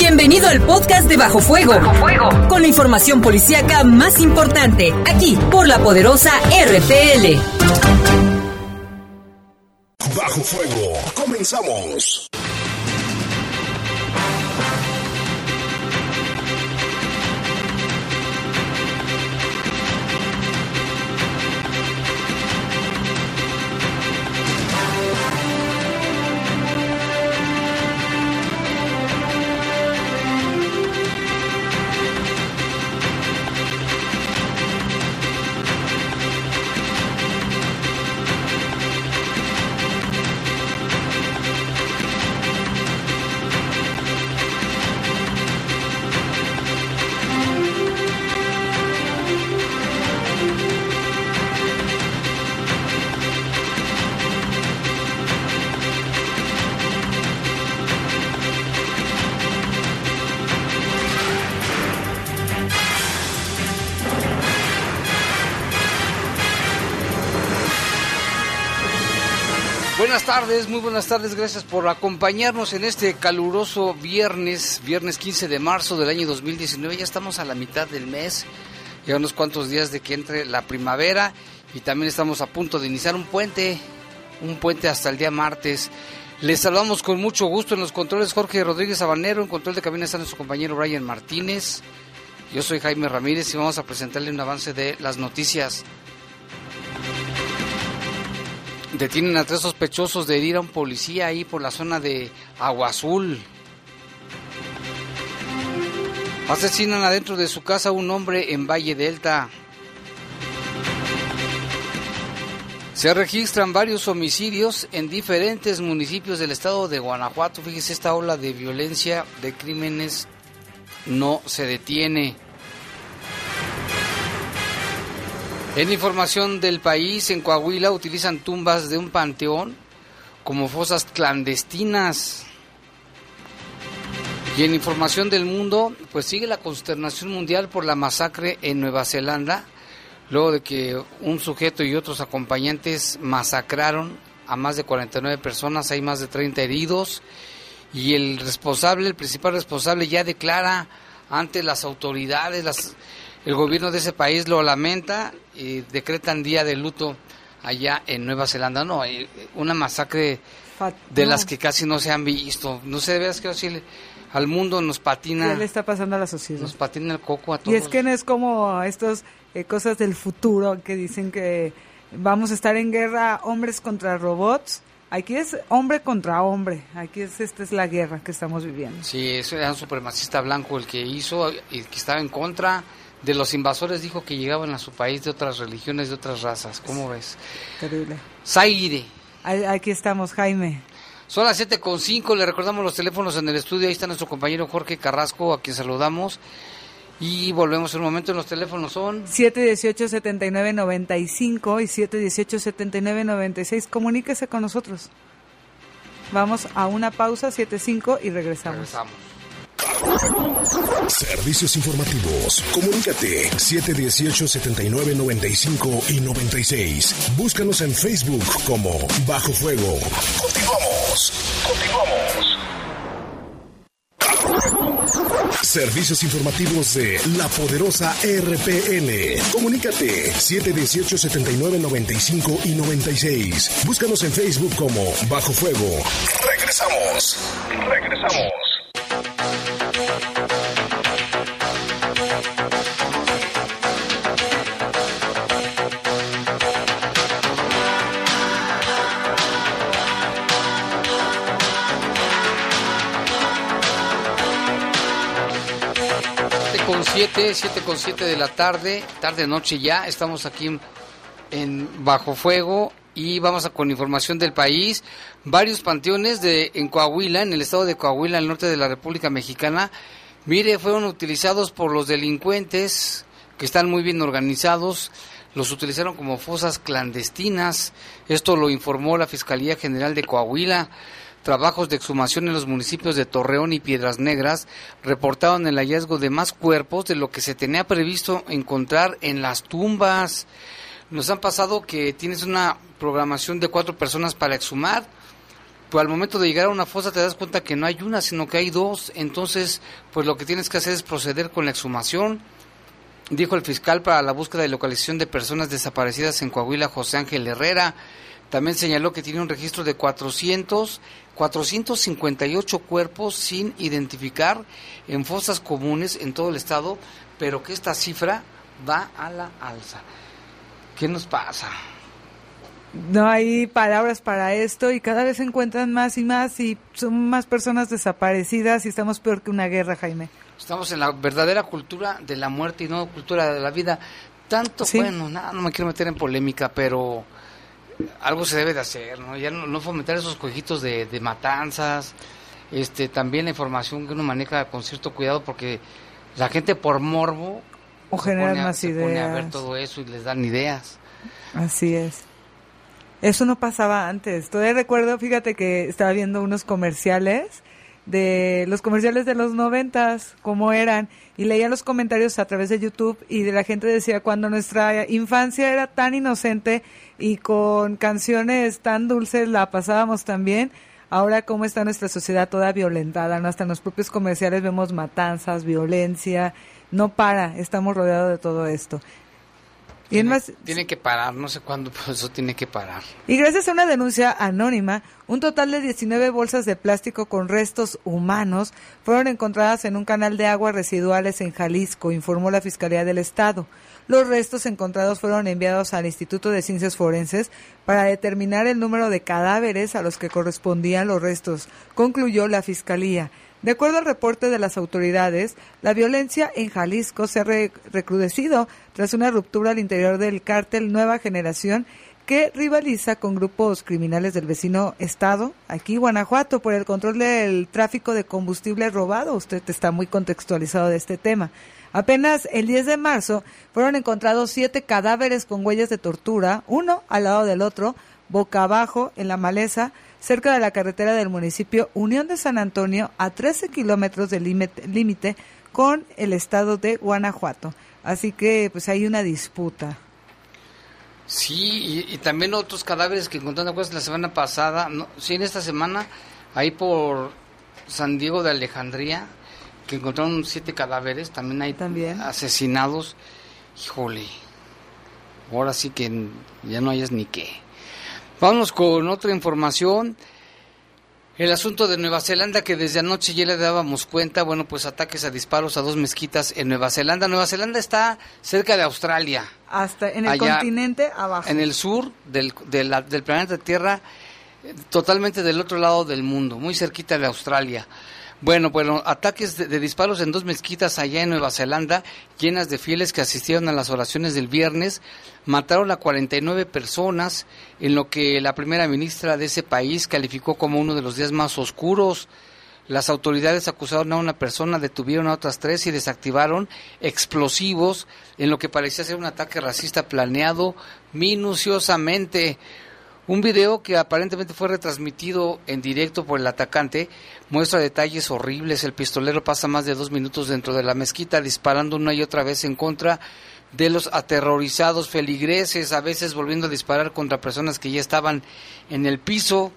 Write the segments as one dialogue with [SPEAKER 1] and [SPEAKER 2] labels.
[SPEAKER 1] Bienvenido al podcast de Bajo Fuego. Bajo Fuego. Con la información policíaca más importante, aquí por la poderosa RPL.
[SPEAKER 2] Bajo Fuego. Comenzamos.
[SPEAKER 3] Tardes, muy buenas tardes, gracias por acompañarnos en este caluroso viernes, viernes 15 de marzo del año 2019, ya estamos a la mitad del mes, ya unos cuantos días de que entre la primavera y también estamos a punto de iniciar un puente, un puente hasta el día martes. Les saludamos con mucho gusto en los controles Jorge Rodríguez Habanero, en control de cabina está nuestro compañero Brian Martínez, yo soy Jaime Ramírez y vamos a presentarle un avance de las noticias. Detienen a tres sospechosos de herir a un policía ahí por la zona de Agua Azul. Asesinan adentro de su casa a un hombre en Valle Delta. Se registran varios homicidios en diferentes municipios del estado de Guanajuato. Fíjese, esta ola de violencia, de crímenes, no se detiene. En información del país, en Coahuila utilizan tumbas de un panteón como fosas clandestinas. Y en información del mundo, pues sigue la consternación mundial por la masacre en Nueva Zelanda, luego de que un sujeto y otros acompañantes masacraron a más de 49 personas, hay más de 30 heridos, y el responsable, el principal responsable ya declara ante las autoridades, el gobierno de ese país lo lamenta decretan día de luto allá en Nueva Zelanda. No, eh, una masacre de las que casi no se han visto. No sé, de veras que al mundo nos patina.
[SPEAKER 4] ¿Qué le está pasando a la sociedad?
[SPEAKER 3] Nos patina el coco a todos.
[SPEAKER 4] Y es que no es como estas eh, cosas del futuro que dicen que vamos a estar en guerra hombres contra robots. Aquí es hombre contra hombre. Aquí es esta es la guerra que estamos viviendo.
[SPEAKER 3] Sí, eso era un supremacista blanco el que hizo y que estaba en contra de los invasores dijo que llegaban a su país de otras religiones, de otras razas. ¿Cómo ves?
[SPEAKER 4] Terrible.
[SPEAKER 3] Zaire.
[SPEAKER 4] Aquí estamos, Jaime.
[SPEAKER 3] Son las 7.5, le recordamos los teléfonos en el estudio, ahí está nuestro compañero Jorge Carrasco, a quien saludamos. Y volvemos en un momento, los teléfonos son...
[SPEAKER 4] 718-7995 y 718-7996, comuníquese con nosotros. Vamos a una pausa, 7.5 y regresamos.
[SPEAKER 3] Regresamos.
[SPEAKER 2] Servicios informativos. Comunícate 718-7995 y 96. Búscanos en Facebook como Bajo Fuego. Continuamos. Continuamos. Servicios informativos de la poderosa RPN. Comunícate 718-7995 y 96. Búscanos en Facebook como Bajo Fuego. Regresamos. Regresamos.
[SPEAKER 3] 7, 7 con 7 de la tarde, tarde noche ya, estamos aquí en, Bajo Fuego y vamos a con información del país. Varios panteones de en Coahuila, en el estado de Coahuila, al norte de la República Mexicana, mire, fueron utilizados por los delincuentes que están muy bien organizados, los utilizaron como fosas clandestinas. Esto lo informó la Fiscalía General de Coahuila. Trabajos de exhumación en los municipios de Torreón y Piedras Negras reportaron el hallazgo de más cuerpos de lo que se tenía previsto encontrar en las tumbas. Nos han pasado que tienes una programación de cuatro personas para exhumar pues al momento de llegar a una fosa te das cuenta que no hay una, sino que hay dos. Entonces, pues lo que tienes que hacer es proceder con la exhumación. Dijo el fiscal para la búsqueda y localización de personas desaparecidas en Coahuila, José Ángel Herrera. También señaló que tiene un registro de 400, 458 cuerpos sin identificar en fosas comunes en todo el estado, pero que esta cifra va a la alza. ¿Qué nos pasa?
[SPEAKER 4] no hay palabras para esto y cada vez se encuentran más y más y son más personas desaparecidas y estamos peor que una guerra, Jaime.
[SPEAKER 3] Estamos en la verdadera cultura de la muerte y no cultura de la vida. Tanto, bueno, nada, no me quiero meter en polémica, pero algo se debe de hacer, ¿no? Ya no, fomentar esos cojitos de, matanzas, este, también la información que uno maneja con cierto cuidado porque la gente por morbo
[SPEAKER 4] o generan más ideas. Pone
[SPEAKER 3] a ver todo eso y les dan ideas.
[SPEAKER 4] Así es. Eso no pasaba antes. Todavía recuerdo, fíjate que estaba viendo unos comerciales de los comerciales de los noventas, cómo eran, y leía los comentarios a través de YouTube y de la gente decía cuando nuestra infancia era tan inocente y con canciones tan dulces la pasábamos tan bien, ahora cómo está nuestra sociedad toda violentada, ¿no? hasta en los propios comerciales vemos matanzas, violencia, no para, estamos rodeados de todo esto.
[SPEAKER 3] Tiene, que parar, no sé cuándo, pero eso tiene que parar.
[SPEAKER 4] Y gracias a una denuncia anónima, un total de 19 bolsas de plástico con restos humanos fueron encontradas en un canal de aguas residuales en Jalisco, informó la Fiscalía del Estado. Los restos encontrados fueron enviados al Instituto de Ciencias Forenses para determinar el número de cadáveres a los que correspondían los restos, concluyó la Fiscalía. De acuerdo al reporte de las autoridades, la violencia en Jalisco se ha recrudecido tras una ruptura al interior del cártel Nueva Generación que rivaliza con grupos criminales del vecino estado, aquí Guanajuato, por el control del tráfico de combustible robado. Usted está muy contextualizado de este tema. Apenas el 10 de marzo fueron encontrados siete cadáveres con huellas de tortura, uno al lado del otro, boca abajo, en la maleza, cerca de la carretera del municipio Unión de San Antonio, a 13 kilómetros del límite con el estado de Guanajuato. Así que pues hay una disputa.
[SPEAKER 3] Sí, y, también otros cadáveres que encontraron pues, la semana pasada, no, sí, en esta semana, ahí por San Diego de Alejandría, que encontraron siete cadáveres, también hay ¿También? asesinados. Híjole, ahora sí que ya no hayas ni qué. Vamos con otra información. El asunto de Nueva Zelanda, que desde anoche ya le dábamos cuenta, bueno, pues ataques a disparos a dos mezquitas en Nueva Zelanda. Nueva Zelanda está cerca de Australia.
[SPEAKER 4] Hasta en el continente abajo.
[SPEAKER 3] En el sur del, del planeta Tierra, totalmente del otro lado del mundo, muy cerquita de Australia. Bueno, bueno, ataques de, disparos en dos mezquitas allá en Nueva Zelanda, llenas de fieles que asistieron a las oraciones del viernes, mataron a 49 personas, en lo que la primera ministra de ese país calificó como uno de los días más oscuros. Las autoridades acusaron a una persona, detuvieron a otras tres y desactivaron explosivos en lo que parecía ser un ataque racista planeado minuciosamente. Un video que aparentemente fue retransmitido en directo por el atacante muestra detalles horribles. El pistolero pasa más de dos minutos dentro de la mezquita disparando una y otra vez en contra de los aterrorizados feligreses, a veces volviendo a disparar contra personas que ya estaban en el piso.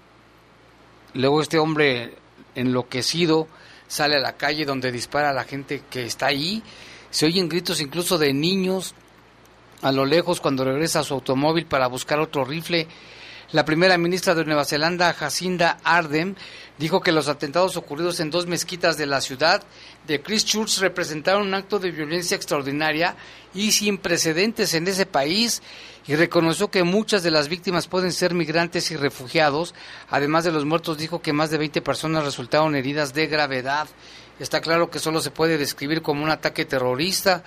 [SPEAKER 3] Luego este hombre enloquecido sale a la calle donde dispara a la gente que está ahí. Se oyen gritos incluso de niños a lo lejos cuando regresa a su automóvil para buscar otro rifle. La primera ministra de Nueva Zelanda, Jacinda Ardern, dijo que los atentados ocurridos en dos mezquitas de la ciudad de Christchurch representaron un acto de violencia extraordinaria y sin precedentes en ese país y reconoció que muchas de las víctimas pueden ser migrantes y refugiados. Además de los muertos, dijo que más de 20 personas resultaron heridas de gravedad. Está claro que solo se puede describir como un ataque terrorista.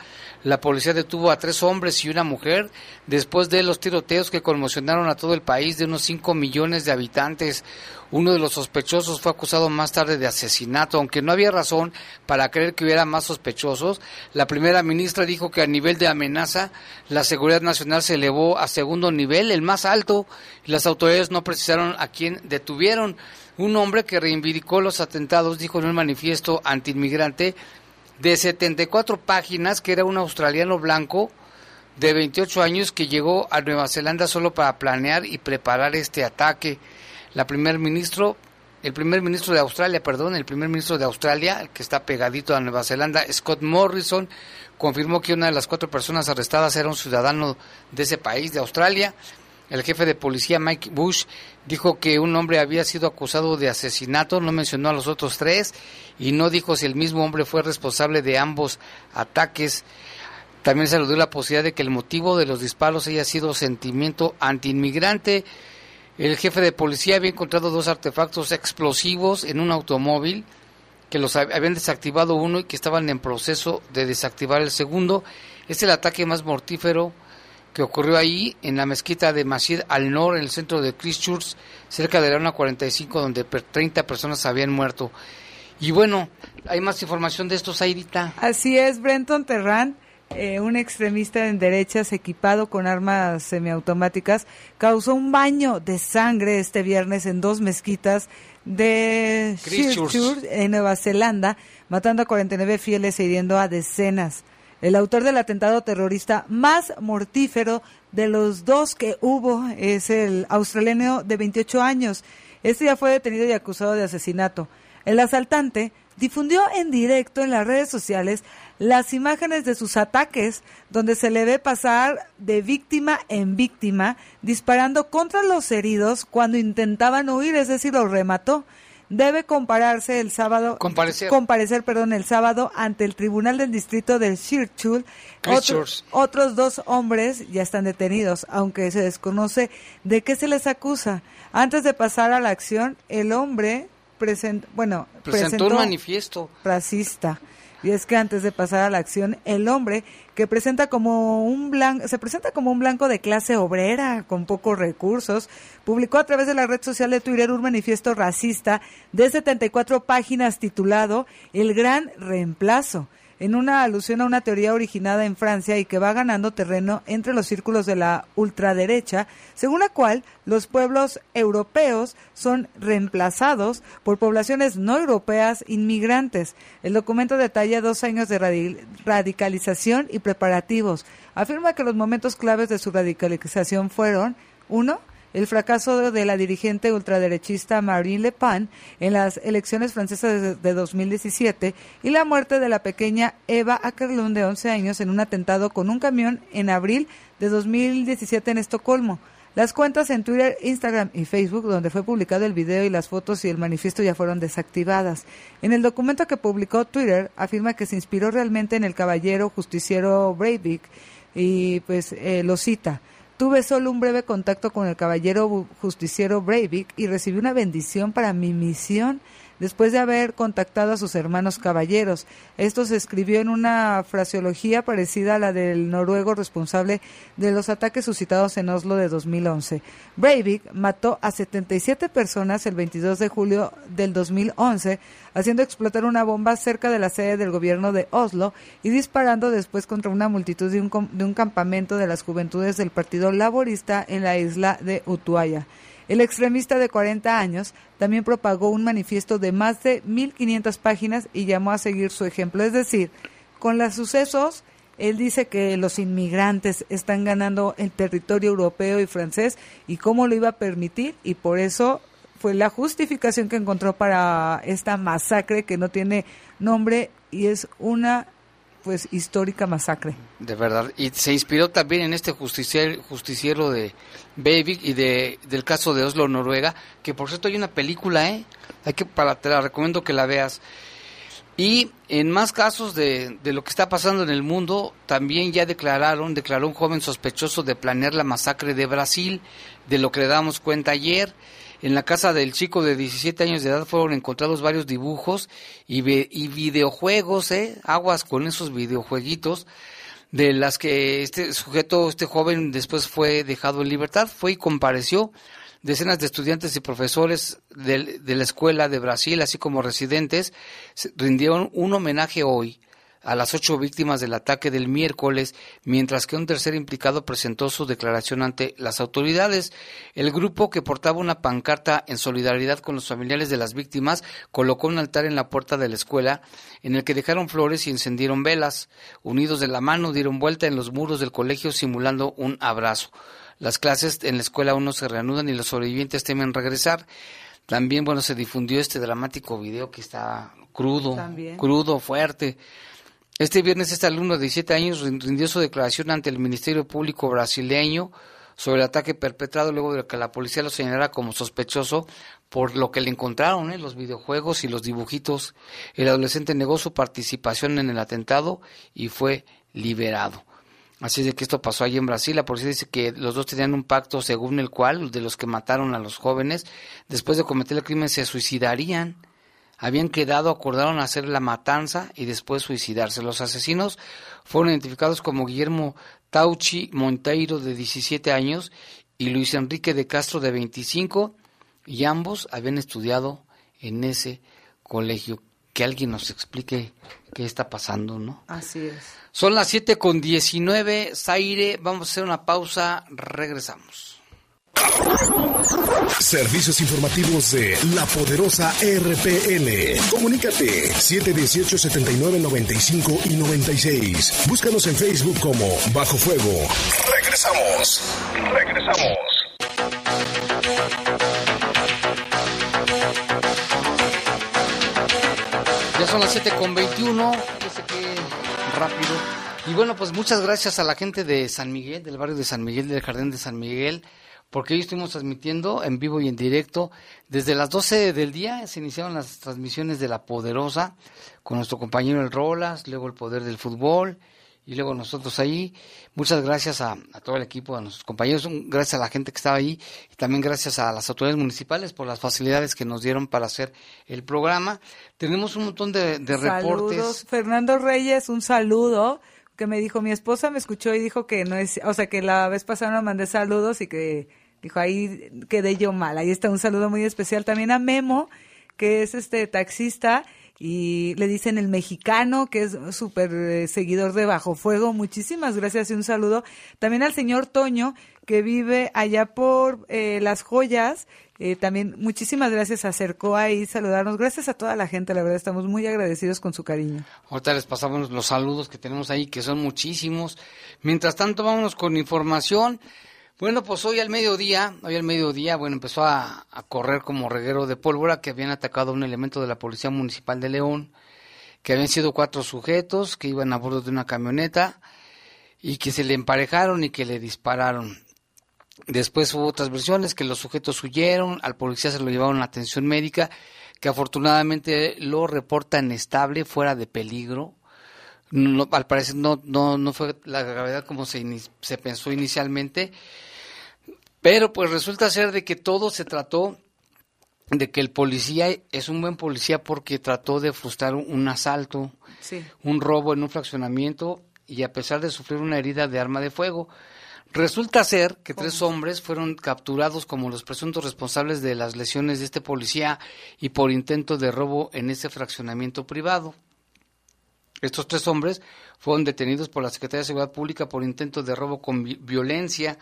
[SPEAKER 3] La policía detuvo a tres hombres y una mujer después de los tiroteos que conmocionaron a todo el país de unos 5 millones de habitantes. Uno de los sospechosos fue acusado más tarde de asesinato, aunque no había razón para creer que hubiera más sospechosos. La primera ministra dijo que a nivel de amenaza la seguridad nacional se elevó a segundo nivel, el más alto, las autoridades no precisaron a quién detuvieron. Un hombre que reivindicó los atentados dijo en un manifiesto antiinmigrante de 74 páginas que era un australiano blanco de 28 años que llegó a Nueva Zelanda solo para planear y preparar este ataque. La primer ministro el primer ministro de Australia, perdón, el primer ministro de Australia, que está pegadito a Nueva Zelanda, Scott Morrison, confirmó que una de las cuatro personas arrestadas era un ciudadano de ese país, de Australia. El jefe de policía Mike Bush dijo que un hombre había sido acusado de asesinato, no mencionó a los otros tres y no dijo si el mismo hombre fue responsable de ambos ataques. También se aludó la posibilidad de que el motivo de los disparos haya sido sentimiento antiinmigrante. El jefe de policía había encontrado dos artefactos explosivos en un automóvil que los habían desactivado uno y que estaban en proceso de desactivar el segundo. Es el ataque más mortífero que ocurrió ahí en la mezquita de Masjid al-Nor, en el centro de Christchurch, cerca de la 1.45, donde 30 personas habían muerto. Y bueno, hay más información de estos, Airita.
[SPEAKER 4] Así es, Brenton Terran, eh, un extremista en derechas equipado con armas semiautomáticas, causó un baño de sangre este viernes en dos mezquitas de Christchurch, en Nueva Zelanda, matando a 49 fieles e hiriendo a decenas el autor del atentado terrorista más mortífero de los dos que hubo es el australiano de 28 años. Este ya fue detenido y acusado de asesinato. El asaltante difundió en directo en las redes sociales las imágenes de sus ataques, donde se le ve pasar de víctima en víctima, disparando contra los heridos cuando intentaban huir, es decir, los remató debe compararse el sábado
[SPEAKER 3] comparecer,
[SPEAKER 4] comparecer perdón, el sábado ante el Tribunal del Distrito de Shirchul. otros dos hombres ya están detenidos, aunque se desconoce de qué se les acusa. Antes de pasar a la acción, el hombre present, bueno,
[SPEAKER 3] presentó, un manifiesto
[SPEAKER 4] racista. Y es que antes de pasar a la acción, el hombre que presenta como un se presenta como un blanco de clase obrera con pocos recursos, publicó a través de la red social de Twitter un manifiesto racista de 74 páginas titulado El Gran Reemplazo en una alusión a una teoría originada en Francia y que va ganando terreno entre los círculos de la ultraderecha, según la cual los pueblos europeos son reemplazados por poblaciones no europeas inmigrantes. El documento detalla dos años de radicalización y preparativos. Afirma que los momentos claves de su radicalización fueron, uno, el fracaso de la dirigente ultraderechista Marine Le Pen en las elecciones francesas de 2017 y la muerte de la pequeña Eva Ackerlund de 11 años en un atentado con un camión en abril de 2017 en Estocolmo. Las cuentas en Twitter, Instagram y Facebook, donde fue publicado el video y las fotos y el manifiesto ya fueron desactivadas. En el documento que publicó Twitter, afirma que se inspiró realmente en el caballero justiciero Breivik y pues eh, lo cita. Tuve solo un breve contacto con el caballero justiciero Breivik y recibí una bendición para mi misión después de haber contactado a sus hermanos caballeros. Esto se escribió en una fraseología parecida a la del noruego responsable de los ataques suscitados en Oslo de 2011. Breivik mató a 77 personas el 22 de julio del 2011, haciendo explotar una bomba cerca de la sede del gobierno de Oslo y disparando después contra una multitud de un, de un campamento de las juventudes del Partido Laborista en la isla de Utuaya. El extremista de 40 años también propagó un manifiesto de más de 1.500 páginas y llamó a seguir su ejemplo. Es decir, con los sucesos, él dice que los inmigrantes están ganando el territorio europeo y francés y cómo lo iba a permitir y por eso fue la justificación que encontró para esta masacre que no tiene nombre y es una pues histórica masacre.
[SPEAKER 3] De verdad, y se inspiró también en este justiciero, justiciero de Beivik y de, del caso de Oslo, Noruega, que por cierto hay una película, ¿eh? Hay que, para, te la recomiendo que la veas. Y en más casos de, de, lo que está pasando en el mundo, también ya declararon, declaró un joven sospechoso de planear la masacre de Brasil, de lo que le damos cuenta ayer. En la casa del chico de 17 años de edad fueron encontrados varios dibujos y, y videojuegos, ¿eh? aguas con esos videojueguitos, de las que este sujeto, este joven, después fue dejado en libertad, fue y compareció. Decenas de estudiantes y profesores de, de la escuela de Brasil, así como residentes, rindieron un homenaje hoy a las ocho víctimas del ataque del miércoles, mientras que un tercer implicado presentó su declaración ante las autoridades. El grupo que portaba una pancarta en solidaridad con los familiares de las víctimas colocó un altar en la puerta de la escuela en el que dejaron flores y encendieron velas. Unidos de la mano dieron vuelta en los muros del colegio simulando un abrazo. Las clases en la escuela aún no se reanudan y los sobrevivientes temen regresar. También, bueno, se difundió este dramático video que está crudo, crudo, fuerte. Este viernes este alumno de 17 años rindió su declaración ante el Ministerio Público brasileño sobre el ataque perpetrado luego de que la policía lo señalara como sospechoso por lo que le encontraron, ¿eh? los videojuegos y los dibujitos. El adolescente negó su participación en el atentado y fue liberado. Así de que esto pasó allí en Brasil. La policía dice que los dos tenían un pacto según el cual, de los que mataron a los jóvenes, después de cometer el crimen se suicidarían habían quedado, acordaron hacer la matanza y después suicidarse. Los asesinos fueron identificados como Guillermo Tauchi Monteiro, de 17 años, y Luis Enrique de Castro, de 25, y ambos habían estudiado en ese colegio. Que alguien nos explique qué está pasando, ¿no?
[SPEAKER 4] Así es.
[SPEAKER 3] Son las 7 con 19, Zaire, vamos a hacer una pausa, regresamos.
[SPEAKER 2] Servicios informativos de la poderosa RPN. Comunícate 718-7995 y 96. Búscanos en Facebook como Bajo Fuego. Regresamos. Regresamos.
[SPEAKER 3] Ya son las 7 con 21. Yo sé que rápido. Y bueno, pues muchas gracias a la gente de San Miguel, del barrio de San Miguel, del Jardín de San Miguel porque hoy estuvimos transmitiendo en vivo y en directo. Desde las 12 del día se iniciaron las transmisiones de La Poderosa con nuestro compañero El Rolas, luego El Poder del Fútbol y luego nosotros ahí. Muchas gracias a, todo el equipo, a nuestros compañeros, gracias a la gente que estaba ahí y también gracias a las autoridades municipales por las facilidades que nos dieron para hacer el programa. Tenemos un montón de, de reportes.
[SPEAKER 4] Fernando Reyes, un saludo que me dijo, mi esposa me escuchó y dijo que no es, o sea, que la vez pasada me mandé saludos y que dijo, ahí quedé yo mal. Ahí está un saludo muy especial también a Memo, que es este taxista y le dicen el mexicano, que es súper eh, seguidor de Bajo Fuego. Muchísimas gracias y un saludo. También al señor Toño, que vive allá por eh, Las Joyas. Eh, también muchísimas gracias, acercó ahí saludarnos. Gracias a toda la gente, la verdad estamos muy agradecidos con su cariño.
[SPEAKER 3] Ahorita les pasamos los saludos que tenemos ahí, que son muchísimos. Mientras tanto, vámonos con información. Bueno, pues hoy al mediodía, hoy al mediodía, bueno, empezó a, correr como reguero de pólvora que habían atacado a un elemento de la Policía Municipal de León, que habían sido cuatro sujetos que iban a bordo de una camioneta y que se le emparejaron y que le dispararon. Después hubo otras versiones que los sujetos huyeron, al policía se lo llevaron a atención médica, que afortunadamente lo reportan estable, fuera de peligro. No, al parecer no, no, no fue la gravedad como se, se pensó inicialmente, pero pues resulta ser de que todo se trató de que el policía es un buen policía porque trató de frustrar un, asalto, un robo en un fraccionamiento y a pesar de sufrir una herida de arma de fuego, Resulta ser que tres hombres fueron capturados como los presuntos responsables de las lesiones de este policía y por intento de robo en ese fraccionamiento privado. Estos tres hombres fueron detenidos por la Secretaría de Seguridad Pública por intento de robo con violencia.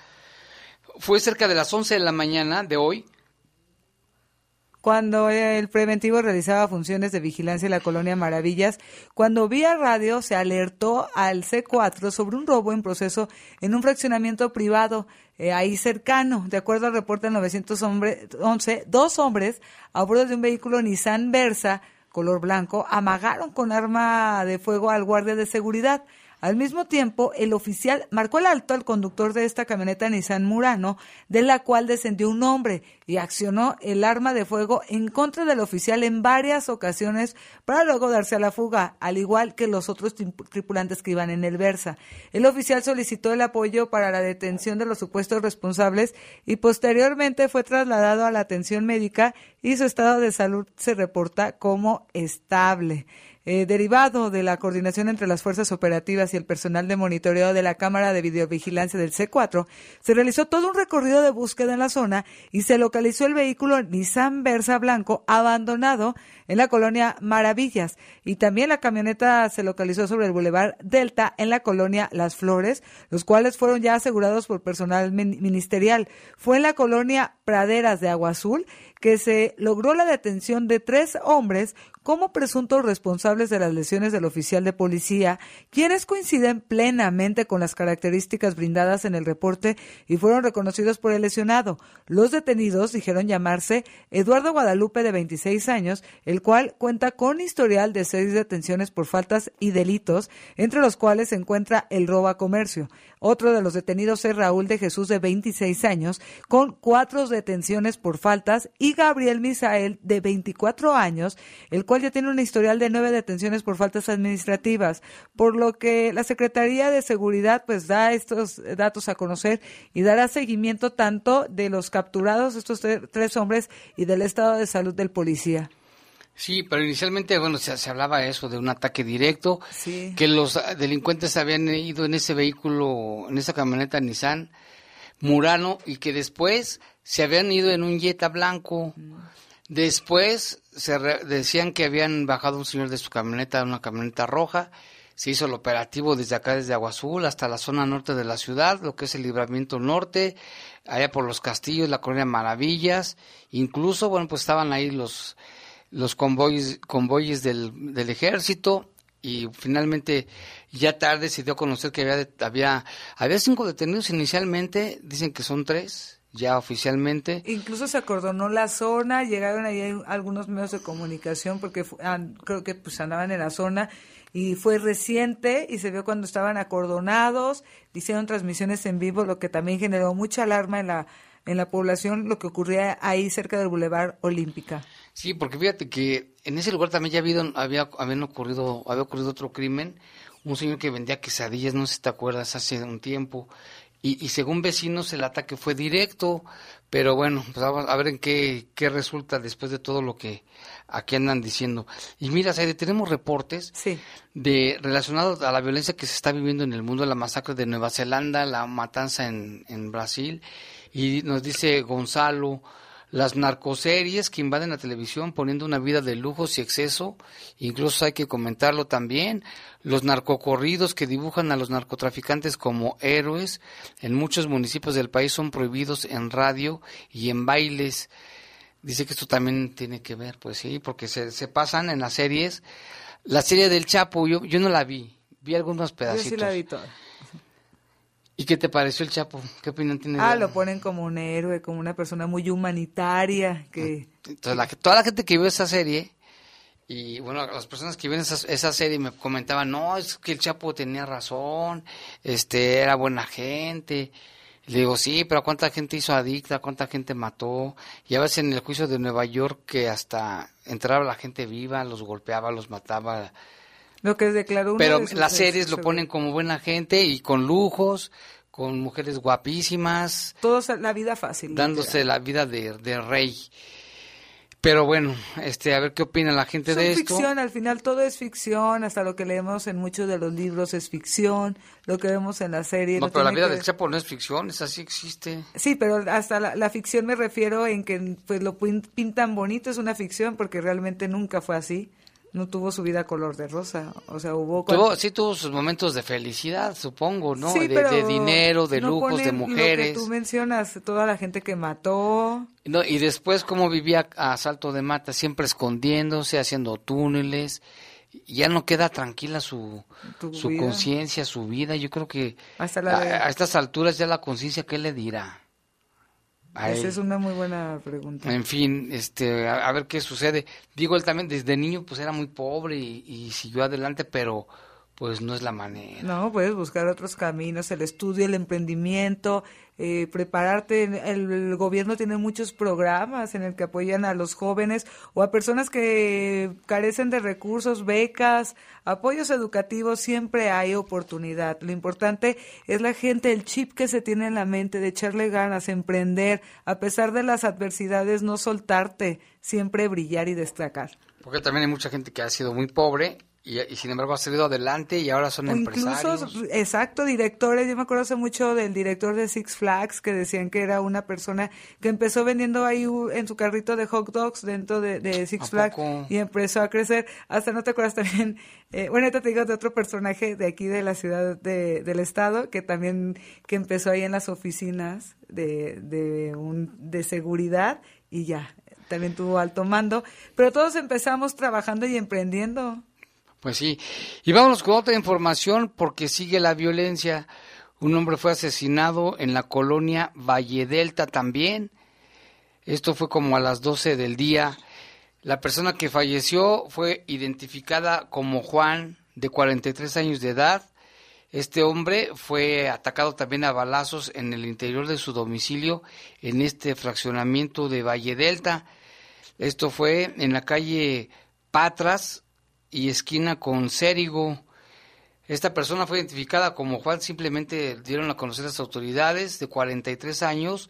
[SPEAKER 3] Fue cerca de las 11 de la mañana de hoy
[SPEAKER 4] cuando el preventivo realizaba funciones de vigilancia en la colonia Maravillas, cuando vía radio se alertó al C4 sobre un robo en proceso en un fraccionamiento privado eh, ahí cercano. De acuerdo al reporte del 911, dos hombres a bordo de un vehículo Nissan Versa color blanco amagaron con arma de fuego al guardia de seguridad. Al mismo tiempo, el oficial marcó el alto al conductor de esta camioneta Nissan Murano, de la cual descendió un hombre y accionó el arma de fuego en contra del oficial en varias ocasiones para luego darse a la fuga, al igual que los otros tripulantes que iban en el Versa. El oficial solicitó el apoyo para la detención de los supuestos responsables y posteriormente fue trasladado a la atención médica y su estado de salud se reporta como estable. Eh, derivado de la coordinación entre las fuerzas operativas y el personal de monitoreo de la Cámara de Videovigilancia del C4, se realizó todo un recorrido de búsqueda en la zona y se localizó el vehículo Nissan Versa blanco abandonado en la colonia Maravillas y también la camioneta se localizó sobre el Boulevard Delta en la colonia Las Flores, los cuales fueron ya asegurados por personal ministerial. Fue en la colonia Praderas de Agua Azul que se logró la detención de tres hombres como presuntos responsables de las lesiones del oficial de policía, quienes coinciden plenamente con las características brindadas en el reporte y fueron reconocidos por el lesionado. Los detenidos dijeron llamarse Eduardo Guadalupe de 26 años, el cual cuenta con historial de seis detenciones por faltas y delitos, entre los cuales se encuentra el robo a comercio. Otro de los detenidos es Raúl de Jesús de 26 años, con cuatro detenciones por faltas, y Gabriel Misael de 24 años, el cual ya tiene un historial de nueve detenciones por faltas administrativas, por lo que la Secretaría de Seguridad pues da estos datos a conocer y dará seguimiento tanto de los capturados, estos tres hombres, y del estado de salud del policía.
[SPEAKER 3] Sí, pero inicialmente, bueno, se, se hablaba eso de un ataque directo, que los delincuentes habían ido en ese vehículo, en esa camioneta Nissan Murano, y que después se habían ido en un Jetta blanco. Después se decían que habían bajado un señor de su camioneta, una camioneta roja. Se hizo el operativo desde acá, desde Agua Azul, hasta la zona norte de la ciudad, lo que es el libramiento norte, allá por los castillos, la colonia Maravillas. Incluso, bueno, pues estaban ahí los los convoyes, convoyes del, del ejército y finalmente ya tarde se dio a conocer que había, había, había cinco detenidos inicialmente, dicen que son tres, ya oficialmente.
[SPEAKER 4] Incluso se acordonó la zona, llegaron ahí algunos medios de comunicación porque creo que pues andaban en la zona y fue reciente y se vio cuando estaban acordonados, hicieron transmisiones en vivo, lo que también generó mucha alarma en la en la población lo que ocurría ahí cerca del Boulevard Olímpica.
[SPEAKER 3] Sí, porque fíjate que en ese lugar también ya habido, había, habían ocurrido, había ocurrido otro crimen. Un señor que vendía quesadillas, no sé si te acuerdas, hace un tiempo. Y, y según vecinos el ataque fue directo, pero bueno, pues a, ver en qué, qué resulta después de todo lo que aquí andan diciendo. Y mira, Saide, tenemos reportes de relacionados a la violencia que se está viviendo en el mundo, la masacre de Nueva Zelanda, la matanza en, en Brasil, y nos dice Gonzalo, las narcoseries que invaden la televisión poniendo una vida de lujos y exceso, incluso hay que comentarlo también, los narcocorridos que dibujan a los narcotraficantes como héroes en muchos municipios del país son prohibidos en radio y en bailes. Dice que esto también tiene que ver, pues sí, porque se, se pasan en las series. La serie del Chapo, yo, yo no la vi, vi algunos pedacitos. Yo sí la vi toda. ¿Y qué te pareció el Chapo? ¿Qué opinión tienes?
[SPEAKER 4] Ah, lo ponen como un héroe, como una persona muy humanitaria. que
[SPEAKER 3] Entonces, toda la gente que vio esa serie, y bueno, las personas que vieron esa, esa, serie me comentaban, no, es que el Chapo tenía razón, este, era buena gente. le digo, sí, pero ¿cuánta gente hizo adicta? ¿Cuánta gente mató? Y a veces en el juicio de Nueva York que hasta entraba la gente viva, los golpeaba, los mataba
[SPEAKER 4] lo que declaró
[SPEAKER 3] Pero las series lo ponen como buena gente y con lujos, con mujeres guapísimas.
[SPEAKER 4] Todos la vida fácil.
[SPEAKER 3] Dándose la vida de, de, rey. Pero bueno, este, a ver qué opina la gente de
[SPEAKER 4] esto. ficción, al final todo es ficción, hasta lo que leemos en muchos de los libros es ficción, lo que vemos en la serie.
[SPEAKER 3] No, pero la vida del Chapo no es ficción, esa sí existe.
[SPEAKER 4] Sí, pero hasta la, la, ficción me refiero en que pues lo pintan bonito, es una ficción, porque realmente nunca fue así no tuvo su vida color de rosa. O sea, hubo...
[SPEAKER 3] sí tuvo sus momentos de felicidad, supongo, ¿no? de, dinero, de lujos, de mujeres.
[SPEAKER 4] Lo que tú mencionas, toda la gente que mató.
[SPEAKER 3] No, y después cómo vivía a salto de mata, siempre escondiéndose, haciendo túneles. Ya no queda tranquila su, su conciencia, su vida. Yo creo que a, a, estas alturas ya la conciencia, ¿qué le dirá?
[SPEAKER 4] Esa es una muy buena pregunta.
[SPEAKER 3] En fin, este, a, ver qué sucede. Digo, él también desde niño pues era muy pobre y, y siguió adelante, pero pues no es la manera.
[SPEAKER 4] No, puedes buscar otros caminos, el estudio, el emprendimiento, eh, prepararte. El, gobierno tiene muchos programas en el que apoyan a los jóvenes o a personas que carecen de recursos, becas, apoyos educativos. Siempre hay oportunidad. Lo importante es la gente, el chip que se tiene en la mente de echarle ganas, emprender, a pesar de las adversidades, no soltarte, siempre brillar y destacar.
[SPEAKER 3] Porque también hay mucha gente que ha sido muy pobre y, sin embargo ha salido adelante y ahora son empresarios.
[SPEAKER 4] Incluso, exacto, directores. Yo me acuerdo hace mucho del director de Six Flags que decían que era una persona que empezó vendiendo ahí en su carrito de hot dogs dentro de, Six Flags y empezó a crecer. Hasta no te acuerdas también, eh, bueno, ahorita te digo de otro personaje de aquí de la ciudad de, del estado que también que empezó ahí en las oficinas de, de, un, de seguridad y ya también tuvo alto mando, pero todos empezamos trabajando y emprendiendo.
[SPEAKER 3] Pues sí. Y vámonos con otra información porque sigue la violencia. Un hombre fue asesinado en la colonia Valle Delta también. Esto fue como a las 12 del día. La persona que falleció fue identificada como Juan, de 43 años de edad. Este hombre fue atacado también a balazos en el interior de su domicilio en este fraccionamiento de Valle Delta. Esto fue en la calle Patras y esquina con Cérigo. Esta persona fue identificada como Juan, simplemente dieron a conocer las autoridades, de 43 años,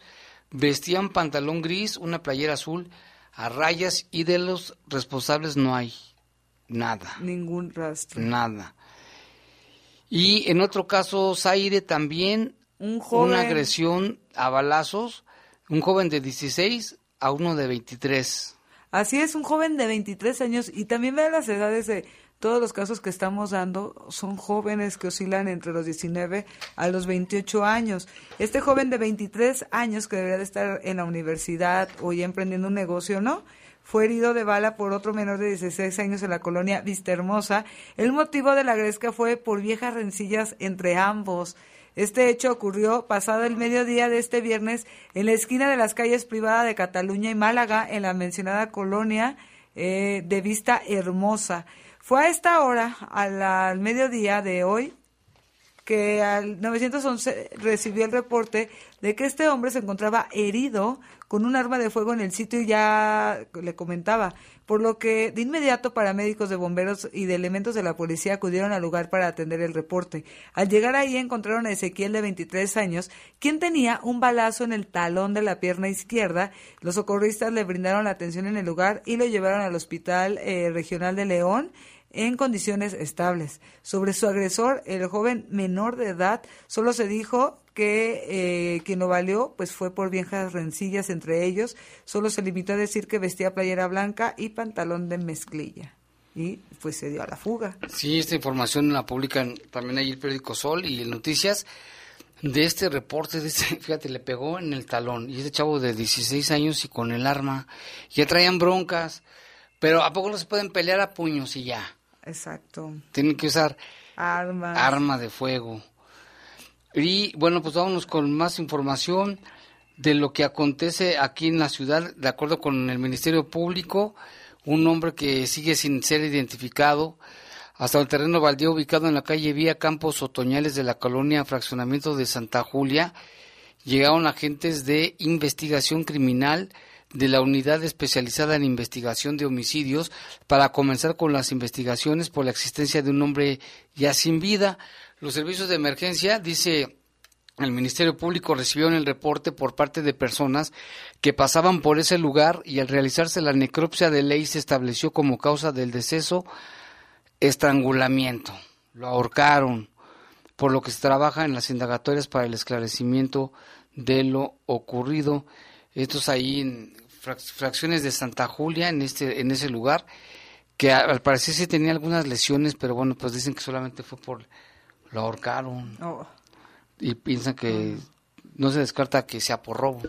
[SPEAKER 3] vestían pantalón gris, una playera azul, a rayas y de los responsables no hay nada.
[SPEAKER 4] Ningún rastro.
[SPEAKER 3] Nada. Y en otro caso, Zaire también,
[SPEAKER 4] Un joven.
[SPEAKER 3] una agresión a balazos, un joven de 16 a uno de 23.
[SPEAKER 4] Así es, un joven de 23 años y también vean las edades de todos los casos que estamos dando, son jóvenes que oscilan entre los 19 a los 28 años. Este joven de 23 años que debería de estar en la universidad o ya emprendiendo un negocio, ¿no? Fue herido de bala por otro menor de 16 años en la colonia Vista Hermosa. El motivo de la gresca fue por viejas rencillas entre ambos. Este hecho ocurrió pasado el mediodía de este viernes en la esquina de las calles privada de Cataluña y Málaga, en la mencionada colonia eh, de Vista Hermosa. Fue a esta hora, al, al mediodía de hoy, que al 911 recibió el reporte de que este hombre se encontraba herido con un arma de fuego en el sitio y ya le comentaba, por lo que de inmediato paramédicos de bomberos y de elementos de la policía acudieron al lugar para atender el reporte. Al llegar ahí encontraron a Ezequiel de 23 años, quien tenía un balazo en el talón de la pierna izquierda. Los socorristas le brindaron la atención en el lugar y lo llevaron al Hospital eh, Regional de León en condiciones estables. Sobre su agresor, el joven menor de edad, solo se dijo que eh, quien lo valió pues fue por viejas rencillas entre ellos. Solo se limitó a decir que vestía playera blanca y pantalón de mezclilla. Y pues se dio a la fuga.
[SPEAKER 3] Sí, esta información la publican también ahí el periódico Sol y el Noticias de este reporte, de este, fíjate, le pegó en el talón. Y este chavo de 16 años y con el arma, ya traían broncas. Pero ¿a poco no se pueden pelear a puños y ya?
[SPEAKER 4] Exacto.
[SPEAKER 3] Tienen que usar
[SPEAKER 4] Armas.
[SPEAKER 3] arma de fuego. Y bueno, pues vámonos con más información de lo que acontece aquí en la ciudad, de acuerdo con el Ministerio Público, un hombre que sigue sin ser identificado hasta el terreno baldío ubicado en la calle Vía Campos Otoñales de la colonia Fraccionamiento de Santa Julia, llegaron agentes de investigación criminal de la Unidad Especializada en Investigación de Homicidios para comenzar con las investigaciones por la existencia de un hombre ya sin vida. Los servicios de emergencia, dice el Ministerio Público, recibieron el reporte por parte de personas que pasaban por ese lugar y al realizarse la necropsia de ley se estableció como causa del deceso estrangulamiento. Lo ahorcaron, por lo que se trabaja en las indagatorias para el esclarecimiento de lo ocurrido. Estos ahí en frac- fracciones de Santa Julia, en este, en ese lugar, que al parecer sí tenía algunas lesiones, pero bueno, pues dicen que solamente fue por lo ahorcaron
[SPEAKER 4] Oh.
[SPEAKER 3] y piensan que no se descarta que sea por robo.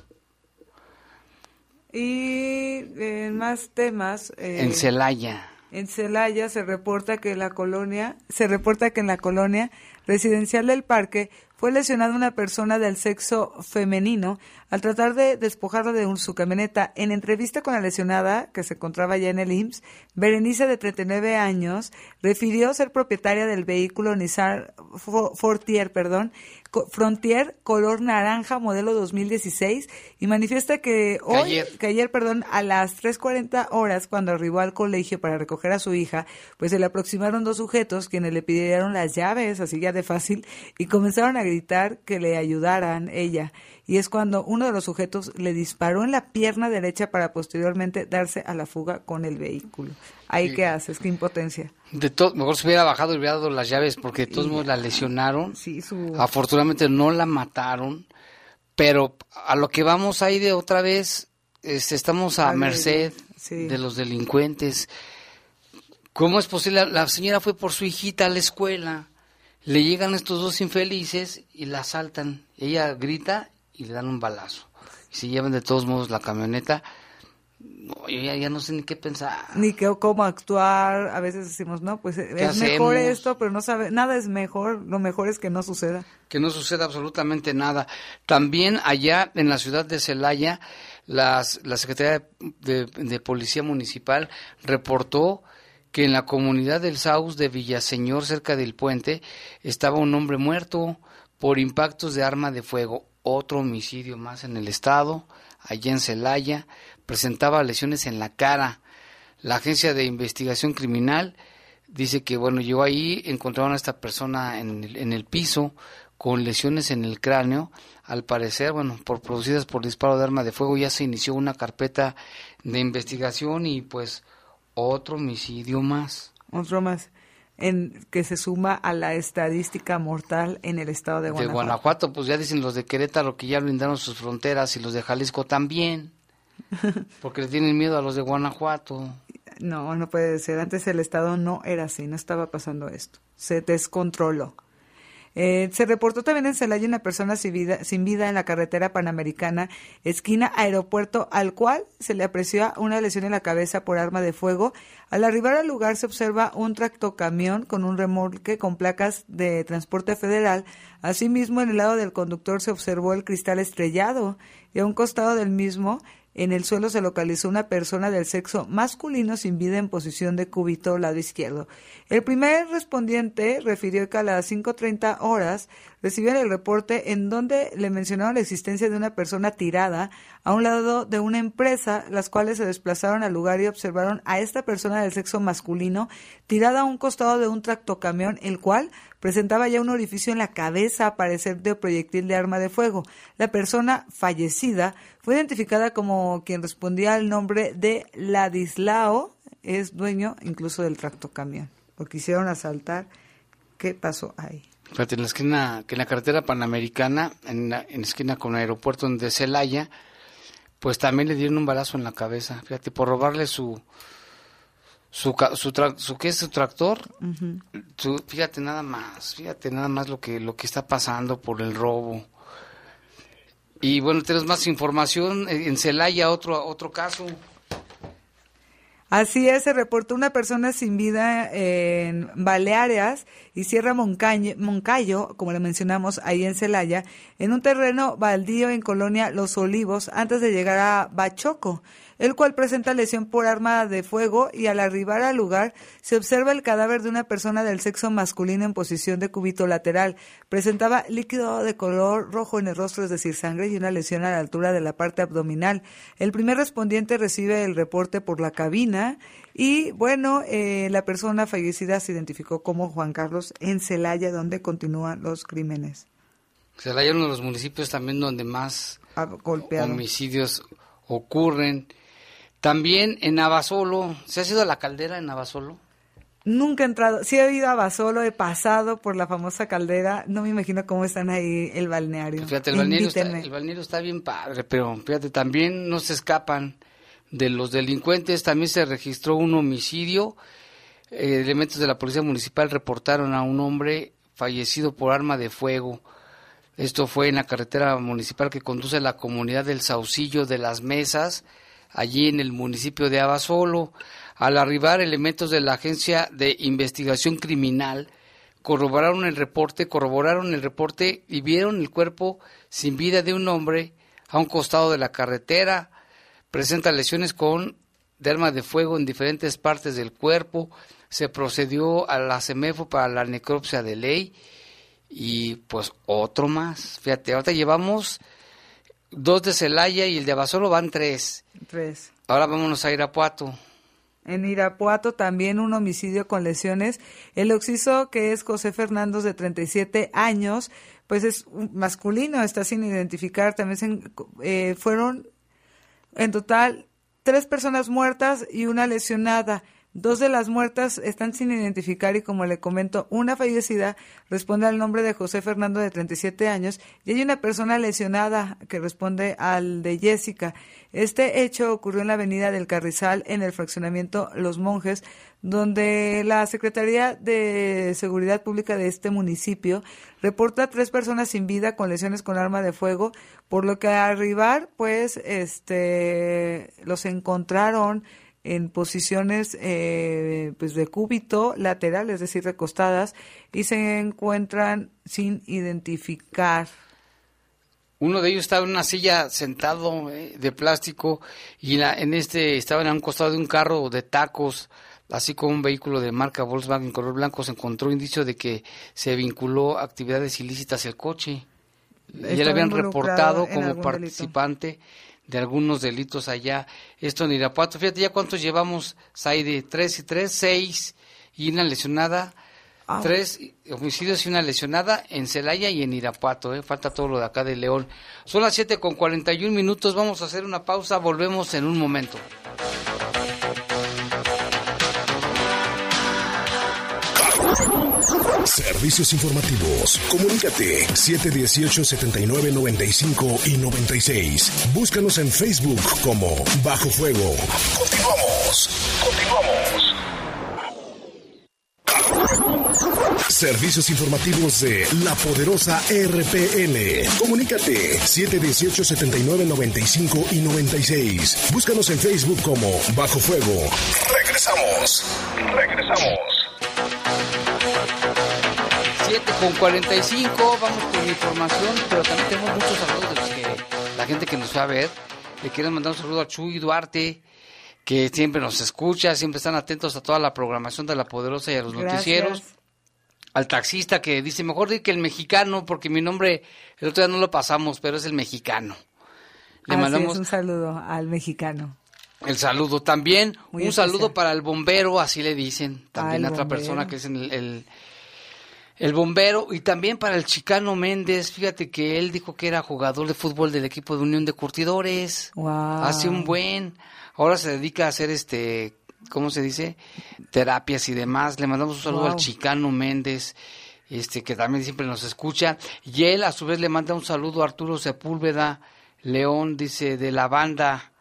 [SPEAKER 4] Y en más temas. eh,
[SPEAKER 3] En Celaya.
[SPEAKER 4] En Celaya se reporta que la colonia, se reporta que en la colonia residencial del parque fue lesionada una persona del sexo femenino al tratar de despojarla de un- su camioneta. En entrevista con la lesionada, que se encontraba ya en el IMSS, Berenice, de 39 años, refirió ser propietaria del vehículo Nissan Fo- Fortier, perdón, Frontier color naranja modelo 2016 y manifiesta que hoy
[SPEAKER 3] ayer.
[SPEAKER 4] que ayer, perdón, a las 3.40 horas, cuando arribó al colegio para recoger a su hija, pues se le aproximaron dos sujetos quienes le pidieron las llaves, así ya de fácil, y comenzaron a gritar que le ayudaran ella. Y es cuando uno de los sujetos le disparó en la pierna derecha para posteriormente darse a la fuga con el vehículo. Ahí, ¿qué haces? ¿Qué impotencia?
[SPEAKER 3] De todo, mejor se hubiera bajado y hubiera dado las llaves porque de todos modos la lesionaron.
[SPEAKER 4] Sí, su...
[SPEAKER 3] Afortunadamente no la mataron, pero a lo que vamos ahí de otra vez, este, estamos a merced
[SPEAKER 4] sí.
[SPEAKER 3] de los delincuentes. ¿Cómo es posible? La señora fue por su hijita a la escuela, le llegan estos dos infelices y la asaltan. Ella grita y le dan un balazo. Y se llevan de todos modos la camioneta. no, yo ya, no sé ni qué pensar.
[SPEAKER 4] Ni qué, cómo actuar. A veces decimos, no, pues es mejor esto, pero no sabe, nada es mejor. Lo mejor es que no suceda.
[SPEAKER 3] Que no suceda absolutamente nada. También allá en la ciudad de Celaya, las, la Secretaría de, de Policía Municipal reportó que en la comunidad del Saus de Villaseñor, cerca del puente, estaba un hombre muerto por impactos de arma de fuego. Otro homicidio más en el estado, allá en Celaya, presentaba lesiones en la cara. La agencia de investigación criminal dice que, bueno, llegó ahí, encontraron a esta persona en el, en el piso con lesiones en el cráneo. Al parecer, bueno, por producidas por disparo de arma de fuego, ya se inició una carpeta de investigación y pues otro homicidio más.
[SPEAKER 4] Otro más en, que se suma a la estadística mortal en el estado de Guanajuato.
[SPEAKER 3] De Guanajuato, pues ya dicen los de Querétaro que ya blindaron sus fronteras y los de Jalisco también, porque le tienen miedo a los de Guanajuato.
[SPEAKER 4] No, no puede ser. Antes el estado no era así, no estaba pasando esto. Se descontroló. Eh, se reportó también en Celaya una persona sin vida, sin vida en la carretera panamericana, esquina aeropuerto, al cual se le apreció una lesión en la cabeza por arma de fuego. Al arribar al lugar se observa un tractocamión con un remolque con placas de transporte federal. Asimismo, en el lado del conductor se observó el cristal estrellado y a un costado del mismo en el suelo se localizó una persona del sexo masculino sin vida en posición de cúbito lado izquierdo. El primer respondiente refirió que a las 5.30 horas recibieron el reporte en donde le mencionaron la existencia de una persona tirada a un lado de una empresa, las cuales se desplazaron al lugar y observaron a esta persona del sexo masculino tirada a un costado de un tractocamión, el cual presentaba ya un orificio en la cabeza a parecer de proyectil de arma de fuego. La persona fallecida fue identificada como quien respondía al nombre de Ladislao, es dueño incluso del tractocamión. Lo quisieron asaltar. ¿Qué pasó ahí?
[SPEAKER 3] Fíjate, en la esquina, que en la carretera panamericana, en la, en esquina con el aeropuerto de Celaya, pues también le dieron un balazo en la cabeza, fíjate, por robarle su, su, su, su ¿qué es su tractor? fíjate nada más, fíjate nada más lo que, lo que está pasando por el robo. Y bueno, tenemos más información en Celaya, otro, otro caso.
[SPEAKER 4] Así es, se reportó una persona sin vida en Baleares y Sierra Moncayo, como le mencionamos ahí en Celaya, en un terreno baldío en Colonia Los Olivos antes de llegar a Bachoco el cual presenta lesión por arma de fuego y al arribar al lugar se observa el cadáver de una persona del sexo masculino en posición de cúbito lateral. Presentaba líquido de color rojo en el rostro, es decir, sangre y una lesión a la altura de la parte abdominal. El primer respondiente recibe el reporte por la cabina y bueno, eh, la persona fallecida se identificó como Juan Carlos en Celaya, donde continúan los crímenes.
[SPEAKER 3] Celaya es uno de los municipios también donde más homicidios ocurren. También en Navasolo, ¿se ha ido a la caldera en Navasolo?
[SPEAKER 4] Nunca he entrado, sí he ido a Navasolo, he pasado por la famosa caldera, no me imagino cómo están ahí el balneario.
[SPEAKER 3] Fíjate, el balneario, está, el balneario está bien padre, pero fíjate, también no se escapan de los delincuentes, también se registró un homicidio, eh, elementos de la policía municipal reportaron a un hombre fallecido por arma de fuego. Esto fue en la carretera municipal que conduce a la comunidad del Saucillo de las Mesas, allí en el municipio de Abasolo. Al arribar elementos de la Agencia de Investigación Criminal corroboraron el reporte, corroboraron el reporte y vieron el cuerpo sin vida de un hombre a un costado de la carretera. Presenta lesiones con de arma de fuego en diferentes partes del cuerpo. Se procedió a la CEMEFO para la necropsia de ley y pues otro más. Fíjate, ahorita llevamos dos de Celaya y el de Abasolo van tres.
[SPEAKER 4] Tres.
[SPEAKER 3] Ahora vámonos a Irapuato.
[SPEAKER 4] En Irapuato también un homicidio con lesiones. El occiso, que es José Fernández de 37 años, pues es masculino, está sin identificar. También eh, fueron en total tres personas muertas y una lesionada. Dos de las muertas están sin identificar y como le comento, una fallecida responde al nombre de José Fernando de 37 años y hay una persona lesionada que responde al de Jessica. Este hecho ocurrió en la avenida del Carrizal en el fraccionamiento Los Monjes, donde la Secretaría de Seguridad Pública de este municipio reporta tres personas sin vida con lesiones con arma de fuego, por lo que al arribar, pues, este, los encontraron en posiciones eh, pues de cúbito lateral, es decir, recostadas, y se encuentran sin identificar.
[SPEAKER 3] Uno de ellos estaba en una silla sentado eh, de plástico y la, en este estaba en un costado de un carro de tacos, así como un vehículo de marca Volkswagen color blanco. Se encontró indicio de que se vinculó a actividades ilícitas el coche. ya le habían reportado como participante de algunos delitos allá. Esto en Irapuato. Fíjate ya cuántos llevamos, Saide, tres y tres, seis y una lesionada. Ah. Tres homicidios y una lesionada en Celaya y en Irapuato. ¿eh? Falta todo lo de acá de León. Son las siete con 41 minutos. Vamos a hacer una pausa. Volvemos en un momento.
[SPEAKER 2] Servicios informativos. Comunícate 718-7995 y 96. Búscanos en Facebook como Bajo Fuego. Continuamos. Continuamos. Servicios informativos de la poderosa RPN. Comunícate 718-7995 y 96. Búscanos en Facebook como Bajo Fuego. Regresamos. Regresamos.
[SPEAKER 3] 7 con 45, vamos con información, pero también tenemos muchos saludos de los que la gente que nos va a ver. Le quiero mandar un saludo a Chuy Duarte, que siempre nos escucha, siempre están atentos a toda la programación de La Poderosa y a los noticieros. Al taxista que dice, mejor di que el mexicano, porque mi nombre el otro día no lo pasamos, pero es el mexicano.
[SPEAKER 4] Le mandamos un saludo al mexicano.
[SPEAKER 3] El saludo también, un saludo para el bombero, así le dicen, también a otra persona que es el el bombero y también para el chicano Méndez, fíjate que él dijo que era jugador de fútbol del equipo de Unión de Curtidores. Hace un buen, ahora se dedica a hacer este, ¿cómo se dice? Terapias y demás. Le mandamos un saludo al chicano Méndez, este que también siempre nos escucha y él a su vez le manda un saludo a Arturo Sepúlveda León, dice de la banda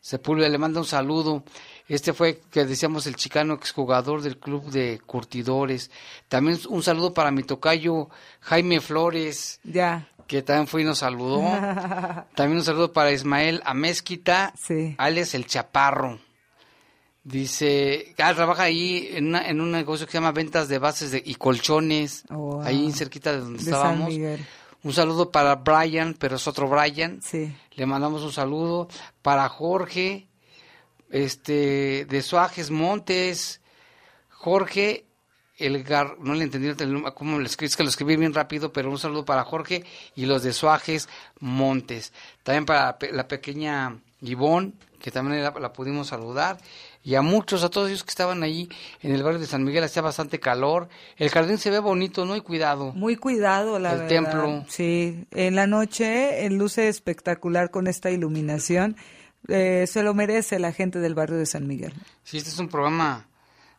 [SPEAKER 3] Sepúlveda le manda un saludo. Este fue, que decíamos, el chicano exjugador del club de curtidores. También un saludo para mi tocayo Jaime Flores.
[SPEAKER 4] Ya.
[SPEAKER 3] Que también fue y nos saludó. también un saludo para Ismael Amezquita, sí. alias El Chaparro. Dice, ah, trabaja ahí en, en, un negocio que se llama Ventas de Bases de, y Colchones, oh, ahí cerquita de donde estábamos. Un saludo para Brian, pero es otro Brian. Sí. Le mandamos un saludo para Jorge, este, de Suajes Montes, Jorge Elgar, no le entendí cómo lo escribí, es que lo escribí bien rápido, pero un saludo para Jorge y los de Suajes Montes. También para la pequeña Ivonne, que también la, pudimos saludar, y a muchos, a todos ellos que estaban ahí en el barrio de San Miguel, hacía bastante calor. El jardín se ve bonito, ¿no? Y cuidado.
[SPEAKER 4] Muy cuidado, la
[SPEAKER 3] verdad. El templo.
[SPEAKER 4] Sí, en la noche luce espectacular con esta iluminación eh, se lo merece la gente del barrio de San Miguel.
[SPEAKER 3] Sí, este es un programa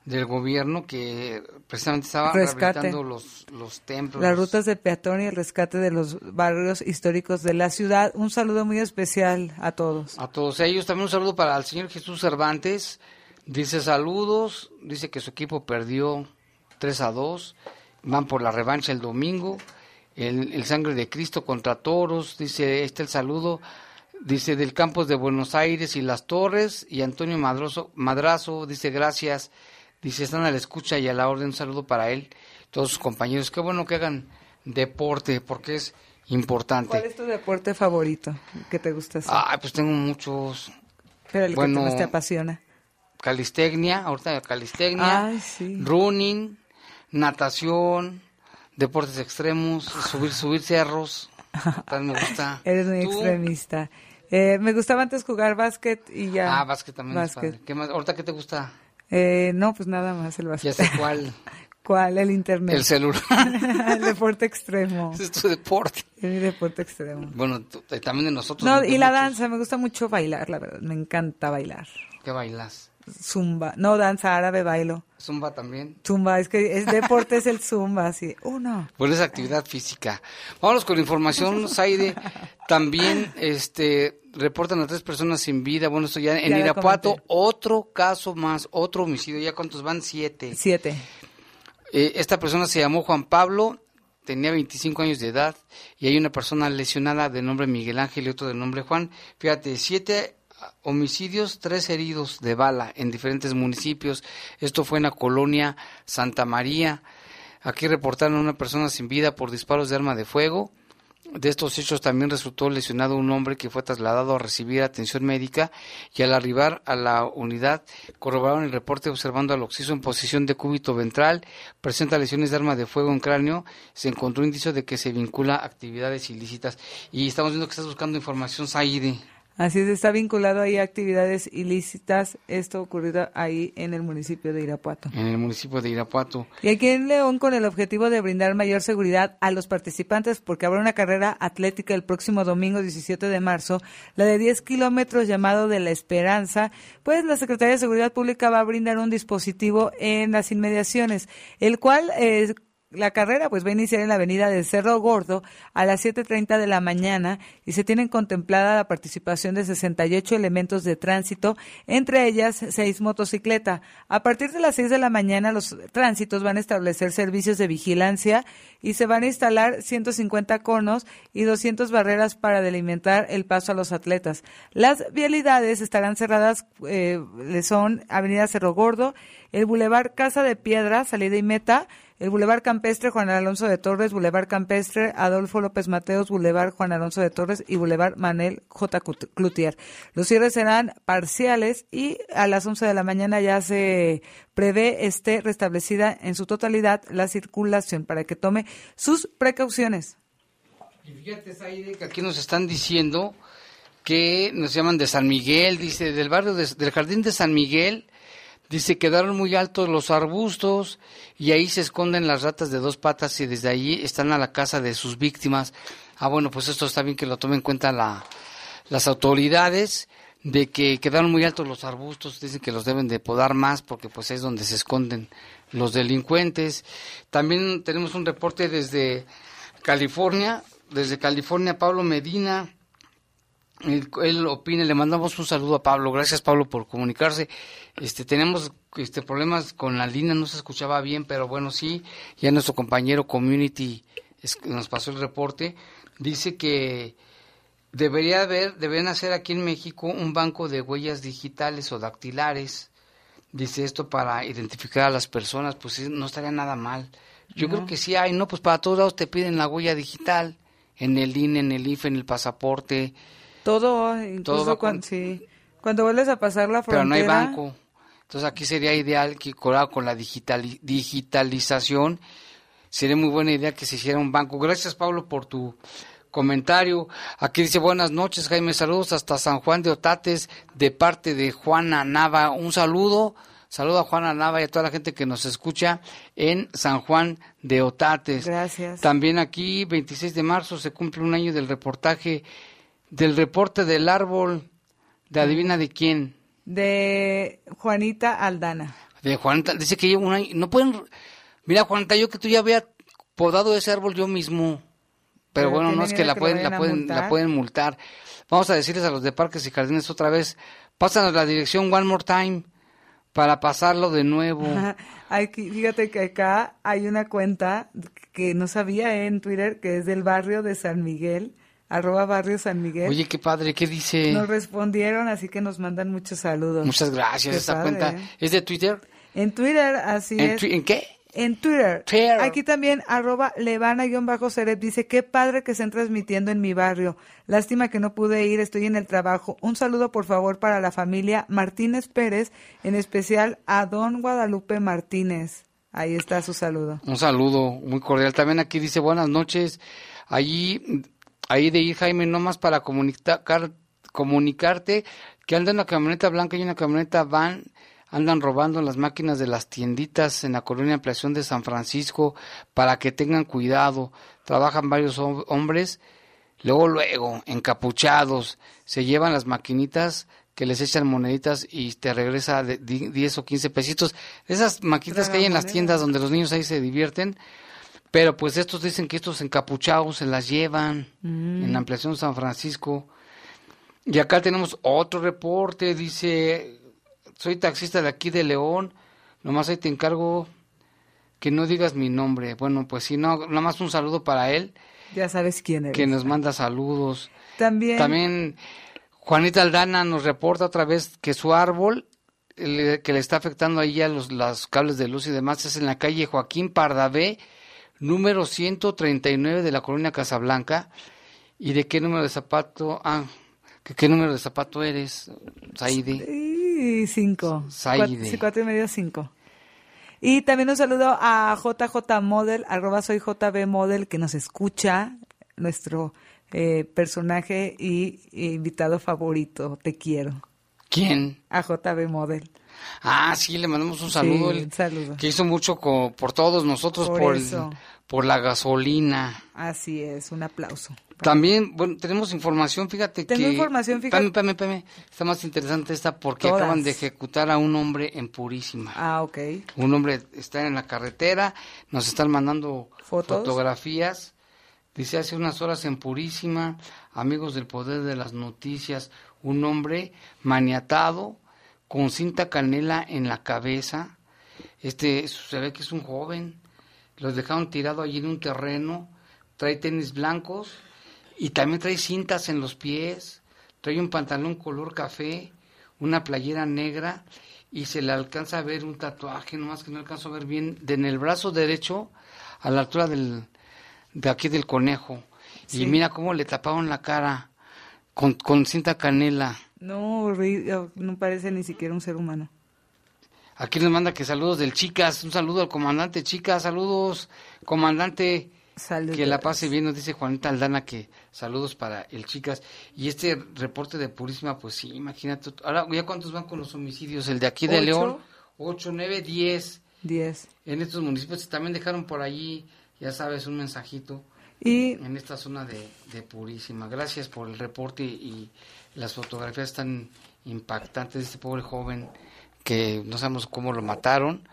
[SPEAKER 3] del gobierno que precisamente estaba rehabilitando los, los templos.
[SPEAKER 4] Las rutas de peatón y el rescate de los barrios históricos de la ciudad. Un saludo muy especial a todos.
[SPEAKER 3] A todos ellos. También un saludo para el señor Jesús Cervantes. Dice saludos, dice que su equipo perdió 3 a 2. Van por la revancha el domingo. El, el sangre de Cristo contra toros. Dice, este el saludo dice del campus de Buenos Aires y las Torres, y Antonio Madrazo, Madrazo dice gracias, dice están a la escucha y a la orden, un saludo para él, todos sus compañeros, qué bueno que hagan deporte, porque es importante.
[SPEAKER 4] ¿Cuál es tu deporte favorito que te gusta hacer?
[SPEAKER 3] Ah, pues tengo muchos.
[SPEAKER 4] Pero el bueno, que más te apasiona.
[SPEAKER 3] Calistecnia, ahorita calistecnia, running, natación, deportes extremos, subir, subir cerros, me gusta.
[SPEAKER 4] Eres muy extremista. Eh, me gustaba antes jugar básquet y ya.
[SPEAKER 3] Ah, básquet también ¿Qué más? ¿Ahorita qué te gusta?
[SPEAKER 4] Eh, no, pues nada más el básquet.
[SPEAKER 3] Ya sé cuál.
[SPEAKER 4] ¿Cuál? El internet.
[SPEAKER 3] El celular.
[SPEAKER 4] el deporte extremo.
[SPEAKER 3] Es tu deporte.
[SPEAKER 4] Es mi deporte extremo.
[SPEAKER 3] Bueno, también de nosotros.
[SPEAKER 4] No, y la danza, me gusta mucho bailar, la verdad. Me encanta bailar.
[SPEAKER 3] ¿Qué bailas?
[SPEAKER 4] Zumba. No, danza árabe, bailo.
[SPEAKER 3] Zumba también.
[SPEAKER 4] Zumba, es que es deporte es el zumba, sí. Uno.
[SPEAKER 3] Pues es actividad física. Vámonos con la información, Zaide. También este reportan a tres personas sin vida. Bueno, esto ya en
[SPEAKER 4] Ya
[SPEAKER 3] Irapuato, otro caso más, otro homicidio. ¿Ya cuántos van? Siete.
[SPEAKER 4] Siete.
[SPEAKER 3] Eh, esta persona se llamó Juan Pablo, tenía 25 años de edad y hay una persona lesionada de nombre Miguel Ángel y otro de nombre Juan. Fíjate, siete homicidios, tres heridos de bala en diferentes municipios. Esto fue en la colonia Santa María. Aquí reportaron a una persona sin vida por disparos de arma de fuego. De estos hechos también resultó lesionado un hombre que fue trasladado a recibir atención médica y al arribar a la unidad corroboraron el reporte observando al occiso en posición de cúbito ventral, presenta lesiones de arma de fuego en cráneo, se encontró indicio de que se vincula a actividades ilícitas y estamos viendo que estás buscando información, Saide.
[SPEAKER 4] Así es, está vinculado ahí a actividades ilícitas, esto ocurrido ahí en el municipio de Irapuato.
[SPEAKER 3] en el municipio de Irapuato.
[SPEAKER 4] Y aquí en León con el objetivo de brindar mayor seguridad a los participantes porque habrá una carrera atlética el próximo domingo 17 de marzo, la de 10 kilómetros llamado de la Esperanza, pues la Secretaría de Seguridad Pública va a brindar un dispositivo en las inmediaciones, el cual... eh, la carrera pues va a iniciar en la avenida del Cerro Gordo a las 7.30 de la mañana y se tienen contemplada la participación de 68 elementos de tránsito, entre ellas seis motocicletas. A partir de las 6 de la mañana los tránsitos van a establecer servicios de vigilancia y se van a instalar 150 conos y 200 barreras para delimitar el paso a los atletas. Las vialidades estarán cerradas, eh, son Avenida Cerro Gordo, el Boulevard Casa de Piedra, salida y meta, el Boulevard Campestre Juan Alonso de Torres, Boulevard Campestre Adolfo López Mateos, Boulevard Juan Alonso de Torres y Boulevard Manel J. Cloutier. Los cierres serán parciales y a las 11 de la mañana ya se prevé esté restablecida en su totalidad la circulación para que tome sus precauciones.
[SPEAKER 3] Y fíjate, Zaide, que aquí nos están diciendo que nos llaman de San Miguel, dice, del barrio de- del jardín de San Miguel, dice, quedaron muy altos los arbustos y ahí se esconden las ratas de dos patas y desde allí están a la casa de sus víctimas. Ah, bueno, pues esto está bien que lo tomen en cuenta la, las autoridades de que quedaron muy altos los arbustos, dicen que los deben de podar más porque pues es donde se esconden los delincuentes. También tenemos un reporte desde California, desde California Pablo Medina, él, él opina, le mandamos un saludo a Pablo, gracias Pablo por comunicarse. Este tenemos este problemas con la línea, no se escuchaba bien, pero bueno, sí, ya nuestro compañero Community es- nos pasó el reporte, dice que debería haber, deben hacer aquí en México un banco de huellas digitales o dactilares. Dice esto para identificar a las personas, pues no estaría nada mal. Yo creo que sí hay, ¿no? Pues para todos lados te piden la huella digital, en el INE, en el IFE, en el pasaporte,
[SPEAKER 4] Todo, incluso
[SPEAKER 3] Todo va
[SPEAKER 4] cuan-
[SPEAKER 3] con-
[SPEAKER 4] sí. cuando vuelves a pasar la
[SPEAKER 3] pero
[SPEAKER 4] frontera.
[SPEAKER 3] no hay banco. Entonces aquí sería ideal que con con la digitali- digitalización sería muy buena idea que se hiciera un banco. Gracias Pablo por tu comentario. Aquí dice buenas noches Jaime, saludos hasta San Juan de Otates de parte de Juana Nava. Un saludo, saludo a Juana Nava y a toda la gente que nos escucha en San Juan de Otates.
[SPEAKER 4] Gracias.
[SPEAKER 3] También aquí, 26 de marzo, se cumple un año del reportaje, del reporte del árbol, de adivina de quién.
[SPEAKER 4] De Juanita Aldana.
[SPEAKER 3] De Juanita, dice que lleva un año, no pueden, mira Juanita, yo que tú ya había podado ese árbol yo mismo, pero,
[SPEAKER 4] Pero
[SPEAKER 3] bueno, no es que la
[SPEAKER 4] que
[SPEAKER 3] pueden, la pueden,
[SPEAKER 4] multar.
[SPEAKER 3] la pueden multar. Vamos a decirles a los de parques y jardines otra vez, pásanos la dirección one more time para pasarlo de nuevo.
[SPEAKER 4] Aquí, fíjate que acá hay una cuenta que no sabía en Twitter que es del barrio de San Miguel, arroba barrio San Miguel.
[SPEAKER 3] Oye, qué padre, ¿qué dice?
[SPEAKER 4] Nos respondieron, así que nos mandan muchos saludos.
[SPEAKER 3] Muchas gracias,
[SPEAKER 4] Qué
[SPEAKER 3] esta
[SPEAKER 4] padre,
[SPEAKER 3] cuenta
[SPEAKER 4] ¿eh?
[SPEAKER 3] es de Twitter.
[SPEAKER 4] En Twitter, así
[SPEAKER 3] ¿En,
[SPEAKER 4] es.
[SPEAKER 3] en qué?
[SPEAKER 4] En Twitter.
[SPEAKER 3] Twitter.
[SPEAKER 4] Aquí también, arroba levana-cerep dice, qué padre que estén transmitiendo en mi barrio. Lástima que no pude ir, estoy en el trabajo. Un saludo, por favor, para la familia Martínez Pérez, en especial a don Guadalupe Martínez. Ahí está su saludo.
[SPEAKER 3] Un saludo muy cordial. También aquí dice buenas noches. Allí, ahí de ir Jaime, nomás para comunicar, comunicarte que anda una camioneta blanca y una camioneta van, andan robando las máquinas de las tienditas en la colonia Ampliación de San Francisco para que tengan cuidado. Trabajan varios hom- hombres, luego, luego, encapuchados, se llevan las maquinitas que les echan moneditas y te regresa de 10 o 15 pesitos. Esas maquitas que hay en las tiendas donde los niños ahí se divierten. Pero pues estos dicen que estos encapuchados se las llevan
[SPEAKER 4] Mm.
[SPEAKER 3] en la ampliación San Francisco. Y acá tenemos otro reporte, dice, soy taxista de aquí de León, nomás ahí te encargo que no digas mi nombre. Bueno, pues si no, nada más un saludo para él,
[SPEAKER 4] Ya sabes quién eres.
[SPEAKER 3] que nos manda saludos.
[SPEAKER 4] También,
[SPEAKER 3] También Juanita Aldana nos reporta otra vez que su árbol que le está afectando ahí a los, los cables de luz y demás es en la calle Joaquín Pardavé, número 139 de la colonia Casablanca. ¿Y de qué número de zapato? Ah, ¿qué, qué número de zapato eres, Saidi?
[SPEAKER 4] Y cinco.
[SPEAKER 3] Saide.
[SPEAKER 4] Cuatro, sí, cuatro y medio, cinco. Y también un saludo a JJ Model, arroba soy JB Model, que nos escucha, nuestro eh, personaje y, e invitado favorito. Te quiero.
[SPEAKER 3] ¿Quién?
[SPEAKER 4] A JB Model.
[SPEAKER 3] Ah, sí, le mandamos un saludo.
[SPEAKER 4] Sí, un saludo.
[SPEAKER 3] Que hizo mucho co- por todos nosotros,
[SPEAKER 4] Por
[SPEAKER 3] por, el-
[SPEAKER 4] eso.
[SPEAKER 3] por la gasolina.
[SPEAKER 4] Así es, un aplauso.
[SPEAKER 3] También, bueno, tenemos información, fíjate
[SPEAKER 4] Tengo
[SPEAKER 3] que...
[SPEAKER 4] información, fíjate.
[SPEAKER 3] Espérame, espérame, espérame. Está más interesante esta porque
[SPEAKER 4] Todas.
[SPEAKER 3] acaban de ejecutar a un hombre en Purísima.
[SPEAKER 4] Ah, ok.
[SPEAKER 3] Un hombre está en la carretera, nos están mandando
[SPEAKER 4] ¿Fotos?
[SPEAKER 3] fotografías. Dice hace unas horas en Purísima, amigos del poder de las noticias, un hombre maniatado con cinta canela en la cabeza. Este se ve que es un joven. Los dejaron tirado allí en un terreno. Trae tenis blancos y también trae cintas en los pies. Trae un pantalón color café, una playera negra y se le alcanza a ver un tatuaje, nomás que no alcanzo a ver bien, de en el brazo derecho a la altura del, de aquí del conejo.
[SPEAKER 4] Sí.
[SPEAKER 3] Y mira cómo le taparon la cara con, con cinta canela.
[SPEAKER 4] No, no parece ni siquiera un ser humano.
[SPEAKER 3] Aquí nos manda que saludos del Chicas, un saludo al comandante Chicas, saludos, comandante,
[SPEAKER 4] Saludos.
[SPEAKER 3] que la pase bien, nos dice Juanita Aldana que saludos para el Chicas. Y este reporte de Purísima, pues sí, imagínate, ahora ya cuántos van con los homicidios, el de aquí de
[SPEAKER 4] Ocho.
[SPEAKER 3] León, 8, 9, 10,
[SPEAKER 4] Diez.
[SPEAKER 3] en estos municipios también dejaron por allí, ya sabes, un mensajito
[SPEAKER 4] Y
[SPEAKER 3] en esta zona de, de Purísima. Gracias por el reporte y las fotografías tan impactantes de este pobre joven que no sabemos cómo lo mataron,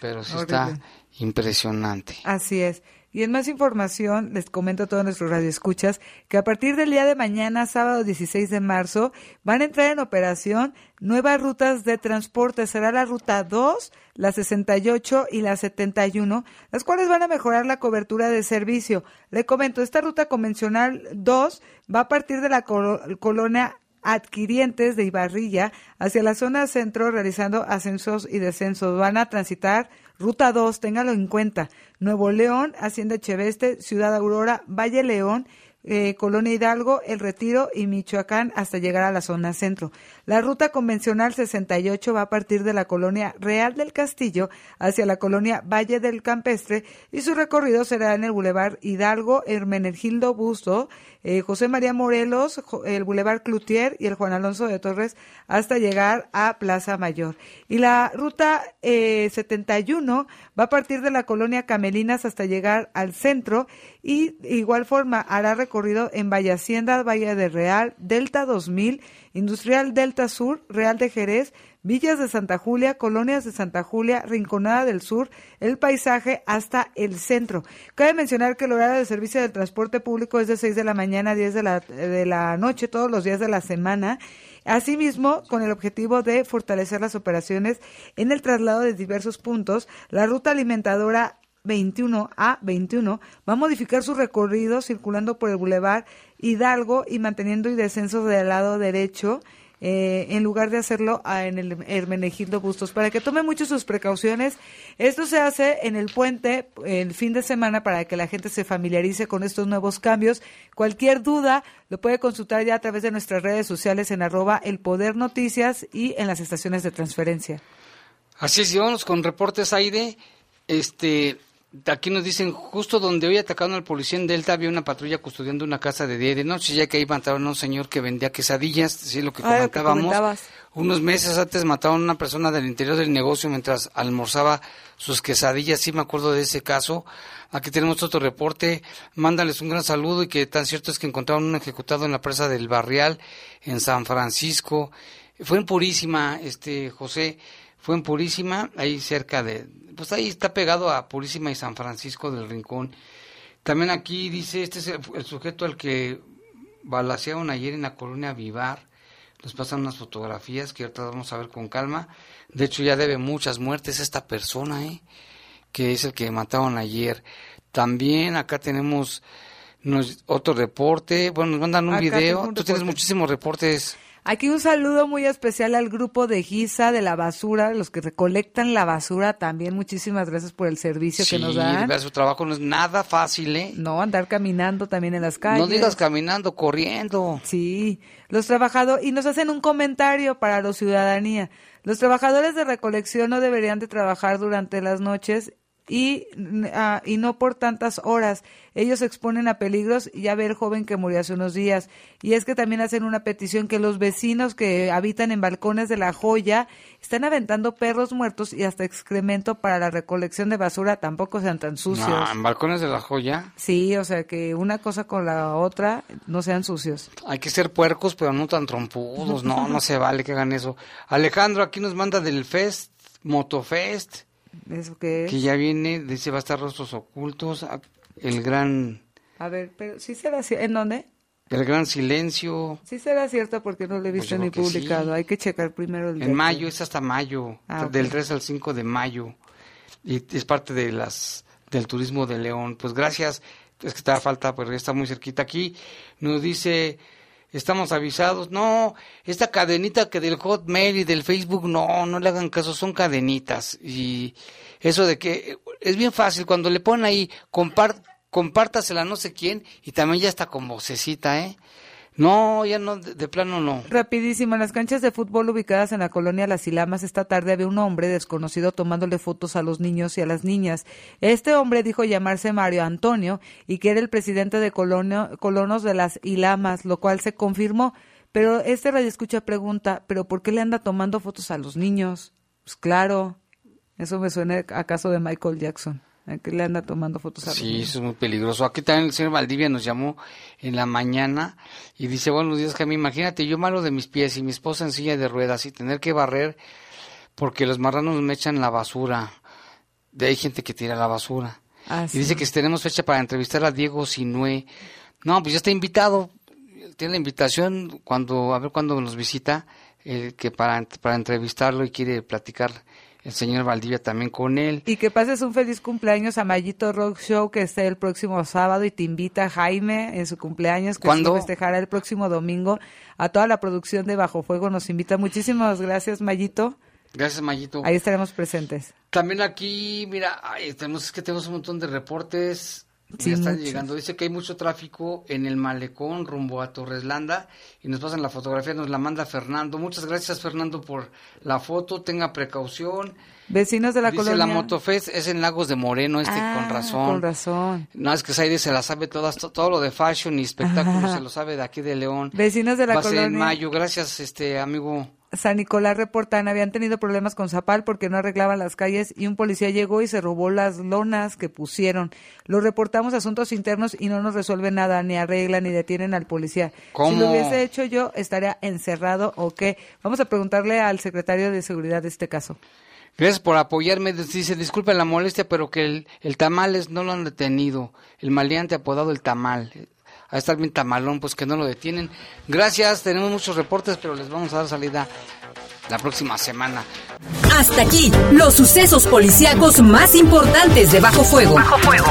[SPEAKER 3] pero sí está impresionante.
[SPEAKER 4] Así es. Y en más información, les comento a todos nuestros radioescuchas que a partir del día de mañana, sábado 16 de marzo, van a entrar en operación nuevas rutas de transporte. Será la ruta 2, la 68 y la 71, las cuales van a mejorar la cobertura de servicio. Le comento, esta ruta convencional 2 va a partir de la colo- colonia adquirientes de Ibarrilla hacia la zona centro realizando ascensos y descensos. Van a transitar Ruta 2, téngalo en cuenta. Nuevo León, Hacienda Echeveste, Ciudad Aurora, Valle León, eh, Colonia Hidalgo, El Retiro y Michoacán hasta llegar a la zona centro. La ruta convencional 68 va a partir de la colonia Real del Castillo hacia la colonia Valle del Campestre y su recorrido será en el Boulevard Hidalgo, Hermenegildo Busto, eh, José María Morelos, el Boulevard Cloutier y el Juan Alonso de Torres hasta llegar a Plaza Mayor. Y la ruta eh, 71 va a partir de la colonia Camelinas hasta llegar al centro y de igual forma hará recorrido en Valle Hacienda, Valle de Real, Delta 2000, Industrial Delta Sur, Real de Jerez, Villas de Santa Julia, Colonias de Santa Julia, Rinconada del Sur, El Paisaje hasta el centro. Cabe mencionar que el horario de servicio del transporte público es de 6 de la mañana a 10 de la, de la noche todos los días de la semana. Asimismo, con el objetivo de fortalecer las operaciones en el traslado de diversos puntos, la ruta alimentadora 21 a 21 va a modificar su recorrido circulando por el bulevar Hidalgo y manteniendo y descensos del lado derecho eh, en lugar de hacerlo ah, en el Hermenegildo Bustos. Para que tome mucho sus precauciones, esto se hace en el puente el fin de semana para que la gente se familiarice con estos nuevos cambios. Cualquier duda lo puede consultar ya a través de nuestras redes sociales en arroba el poder noticias y en las estaciones de transferencia.
[SPEAKER 3] Así es, con reportes Aide. Este, aquí nos dicen, justo donde hoy atacaron al policía en Delta había una patrulla custodiando una casa de día y de noche, ya que ahí mataron a un señor que vendía quesadillas, sí, lo que
[SPEAKER 4] Ah, lo que
[SPEAKER 3] comentábamos.
[SPEAKER 4] comentabas.
[SPEAKER 3] Unos meses antes mataron a una persona del interior del negocio mientras almorzaba sus quesadillas, sí me acuerdo de ese caso. Aquí tenemos otro reporte, mándales un gran saludo y que tan cierto es que encontraron un ejecutado en la presa del Barrial en San Francisco. Fue en Purísima, este José, fue en Purísima, ahí cerca de, pues ahí está pegado a Purísima y San Francisco del Rincón. También aquí dice, este es el, sujeto al que balacearon ayer en la colonia Vivar. Nos pasan unas fotografías que ahorita vamos a ver con calma. De hecho, ya debe muchas muertes esta persona, ¿eh? que es el que mataron ayer. También acá tenemos otro reporte. Bueno, nos mandan un video. Tú tienes muchísimos reportes.
[SPEAKER 4] Aquí un saludo muy especial al grupo de Giza de la basura, los que recolectan la basura también. Muchísimas gracias por el servicio que nos dan.
[SPEAKER 3] su trabajo no es nada fácil, ¿eh?
[SPEAKER 4] No, andar caminando también en las calles.
[SPEAKER 3] No digas caminando, corriendo.
[SPEAKER 4] Sí, los trabajadores, y nos hacen un comentario para la ciudadanía. Los trabajadores de recolección no deberían de trabajar durante las noches y, ah, y no por tantas horas. Ellos se exponen a peligros, ya ve el joven que murió hace unos días. Y es que también hacen una petición que los vecinos que habitan en balcones de la joya están aventando perros muertos y hasta excremento para la recolección de basura, tampoco sean tan sucios.
[SPEAKER 3] ¿En balcones de la joya?
[SPEAKER 4] Sí, o sea que una cosa con la otra no sean sucios.
[SPEAKER 3] Hay que ser puercos, pero no tan trompudos. No, no se vale que hagan eso. Alejandro aquí nos manda del Fest, Motofest
[SPEAKER 4] ¿Eso qué
[SPEAKER 3] Que ya viene, dice, va a estar Rostros Ocultos, el gran...
[SPEAKER 4] A ver, pero sí será cierto. ¿En dónde?
[SPEAKER 3] El gran silencio.
[SPEAKER 4] Sí será cierto porque no lo he visto pues ni publicado. Hay que checar primero el
[SPEAKER 3] En mayo, es hasta mayo, ah, del 3 al 5 de mayo. Y es parte de las del turismo de León. Pues gracias, es que te da falta, pero está muy cerquita aquí. Nos dice estamos avisados. No, esta cadenita que del Hotmail y del Facebook, no, no le hagan caso, son cadenitas. Y eso de que es bien fácil, cuando le ponen ahí, compártasela no sé quién, y también ya está como cita, ¿eh? No, ya no, de, plano no.
[SPEAKER 4] Rapidísimo, en las canchas de fútbol ubicadas en la colonia Las Ilamas esta tarde había un hombre desconocido tomándole fotos a los niños y a las niñas. Este hombre dijo llamarse Mario Antonio y que era el presidente de colonos de las Ilamas, lo cual se confirmó. Pero este radio escucha pregunta, ¿pero por qué le anda tomando fotos a los niños? Pues claro, eso me suena a caso de Michael Jackson que le anda tomando fotos a
[SPEAKER 3] Sí, eso es muy peligroso. Aquí también el señor Valdivia nos llamó en la mañana y dice, buenos días, Jaime, imagínate, yo malo de mis pies y mi esposa en silla de ruedas y tener que barrer porque los marranos me echan la basura. De ahí hay gente que tira la basura. Ah, y dice que si tenemos fecha para entrevistar a Diego Sinue. No, pues ya está invitado. Tiene la invitación cuando, a ver cuándo nos visita, eh, que para, para entrevistarlo y quiere platicar el señor Valdivia también con él.
[SPEAKER 4] Y que pases un feliz cumpleaños a Mayito Rock Show que esté el próximo sábado y te invita Jaime en su cumpleaños que
[SPEAKER 3] ¿Cuándo?
[SPEAKER 4] festejará el próximo domingo. A toda la producción de Bajo Fuego nos invita. Muchísimas gracias Mayito.
[SPEAKER 3] Gracias Mayito.
[SPEAKER 4] Ahí estaremos presentes.
[SPEAKER 3] También aquí, mira, tenemos, es que tenemos un montón de reportes Sí, están llegando. Dice que hay mucho tráfico en el malecón rumbo a Torreslanda y nos pasan la fotografía, nos la manda Fernando. Muchas gracias Fernando por la foto, tenga precaución.
[SPEAKER 4] Vecinos de la
[SPEAKER 3] Dice
[SPEAKER 4] colonia.
[SPEAKER 3] la Motofest es en Lagos de Moreno, este con ah, razón.
[SPEAKER 4] Con razón.
[SPEAKER 3] No, es que Saide se la sabe todas, todo lo de fashion y espectáculos se lo sabe de aquí de León.
[SPEAKER 4] Vecinos de la
[SPEAKER 3] Va
[SPEAKER 4] colonia.
[SPEAKER 3] en mayo, gracias este amigo.
[SPEAKER 4] San Nicolás reportan habían tenido problemas con Zapal porque no arreglaban las calles y un policía llegó y se robó las lonas que pusieron. Lo reportamos a asuntos internos y no nos resuelve nada, ni arreglan ni detienen al policía.
[SPEAKER 3] ¿Cómo?
[SPEAKER 4] Si lo hubiese hecho yo, estaría encerrado o qué. Vamos a preguntarle al secretario de Seguridad de este caso.
[SPEAKER 3] Gracias por apoyarme. Dice, disculpe la molestia, pero que el, el tamales no lo han detenido. El maleante apodado el tamal a estar bien tamalón, pues que no lo detienen. Gracias, tenemos muchos reportes, pero les vamos a dar salida la próxima semana.
[SPEAKER 1] Hasta aquí, los sucesos policíacos más importantes de Bajo Fuego. Bajo Fuego.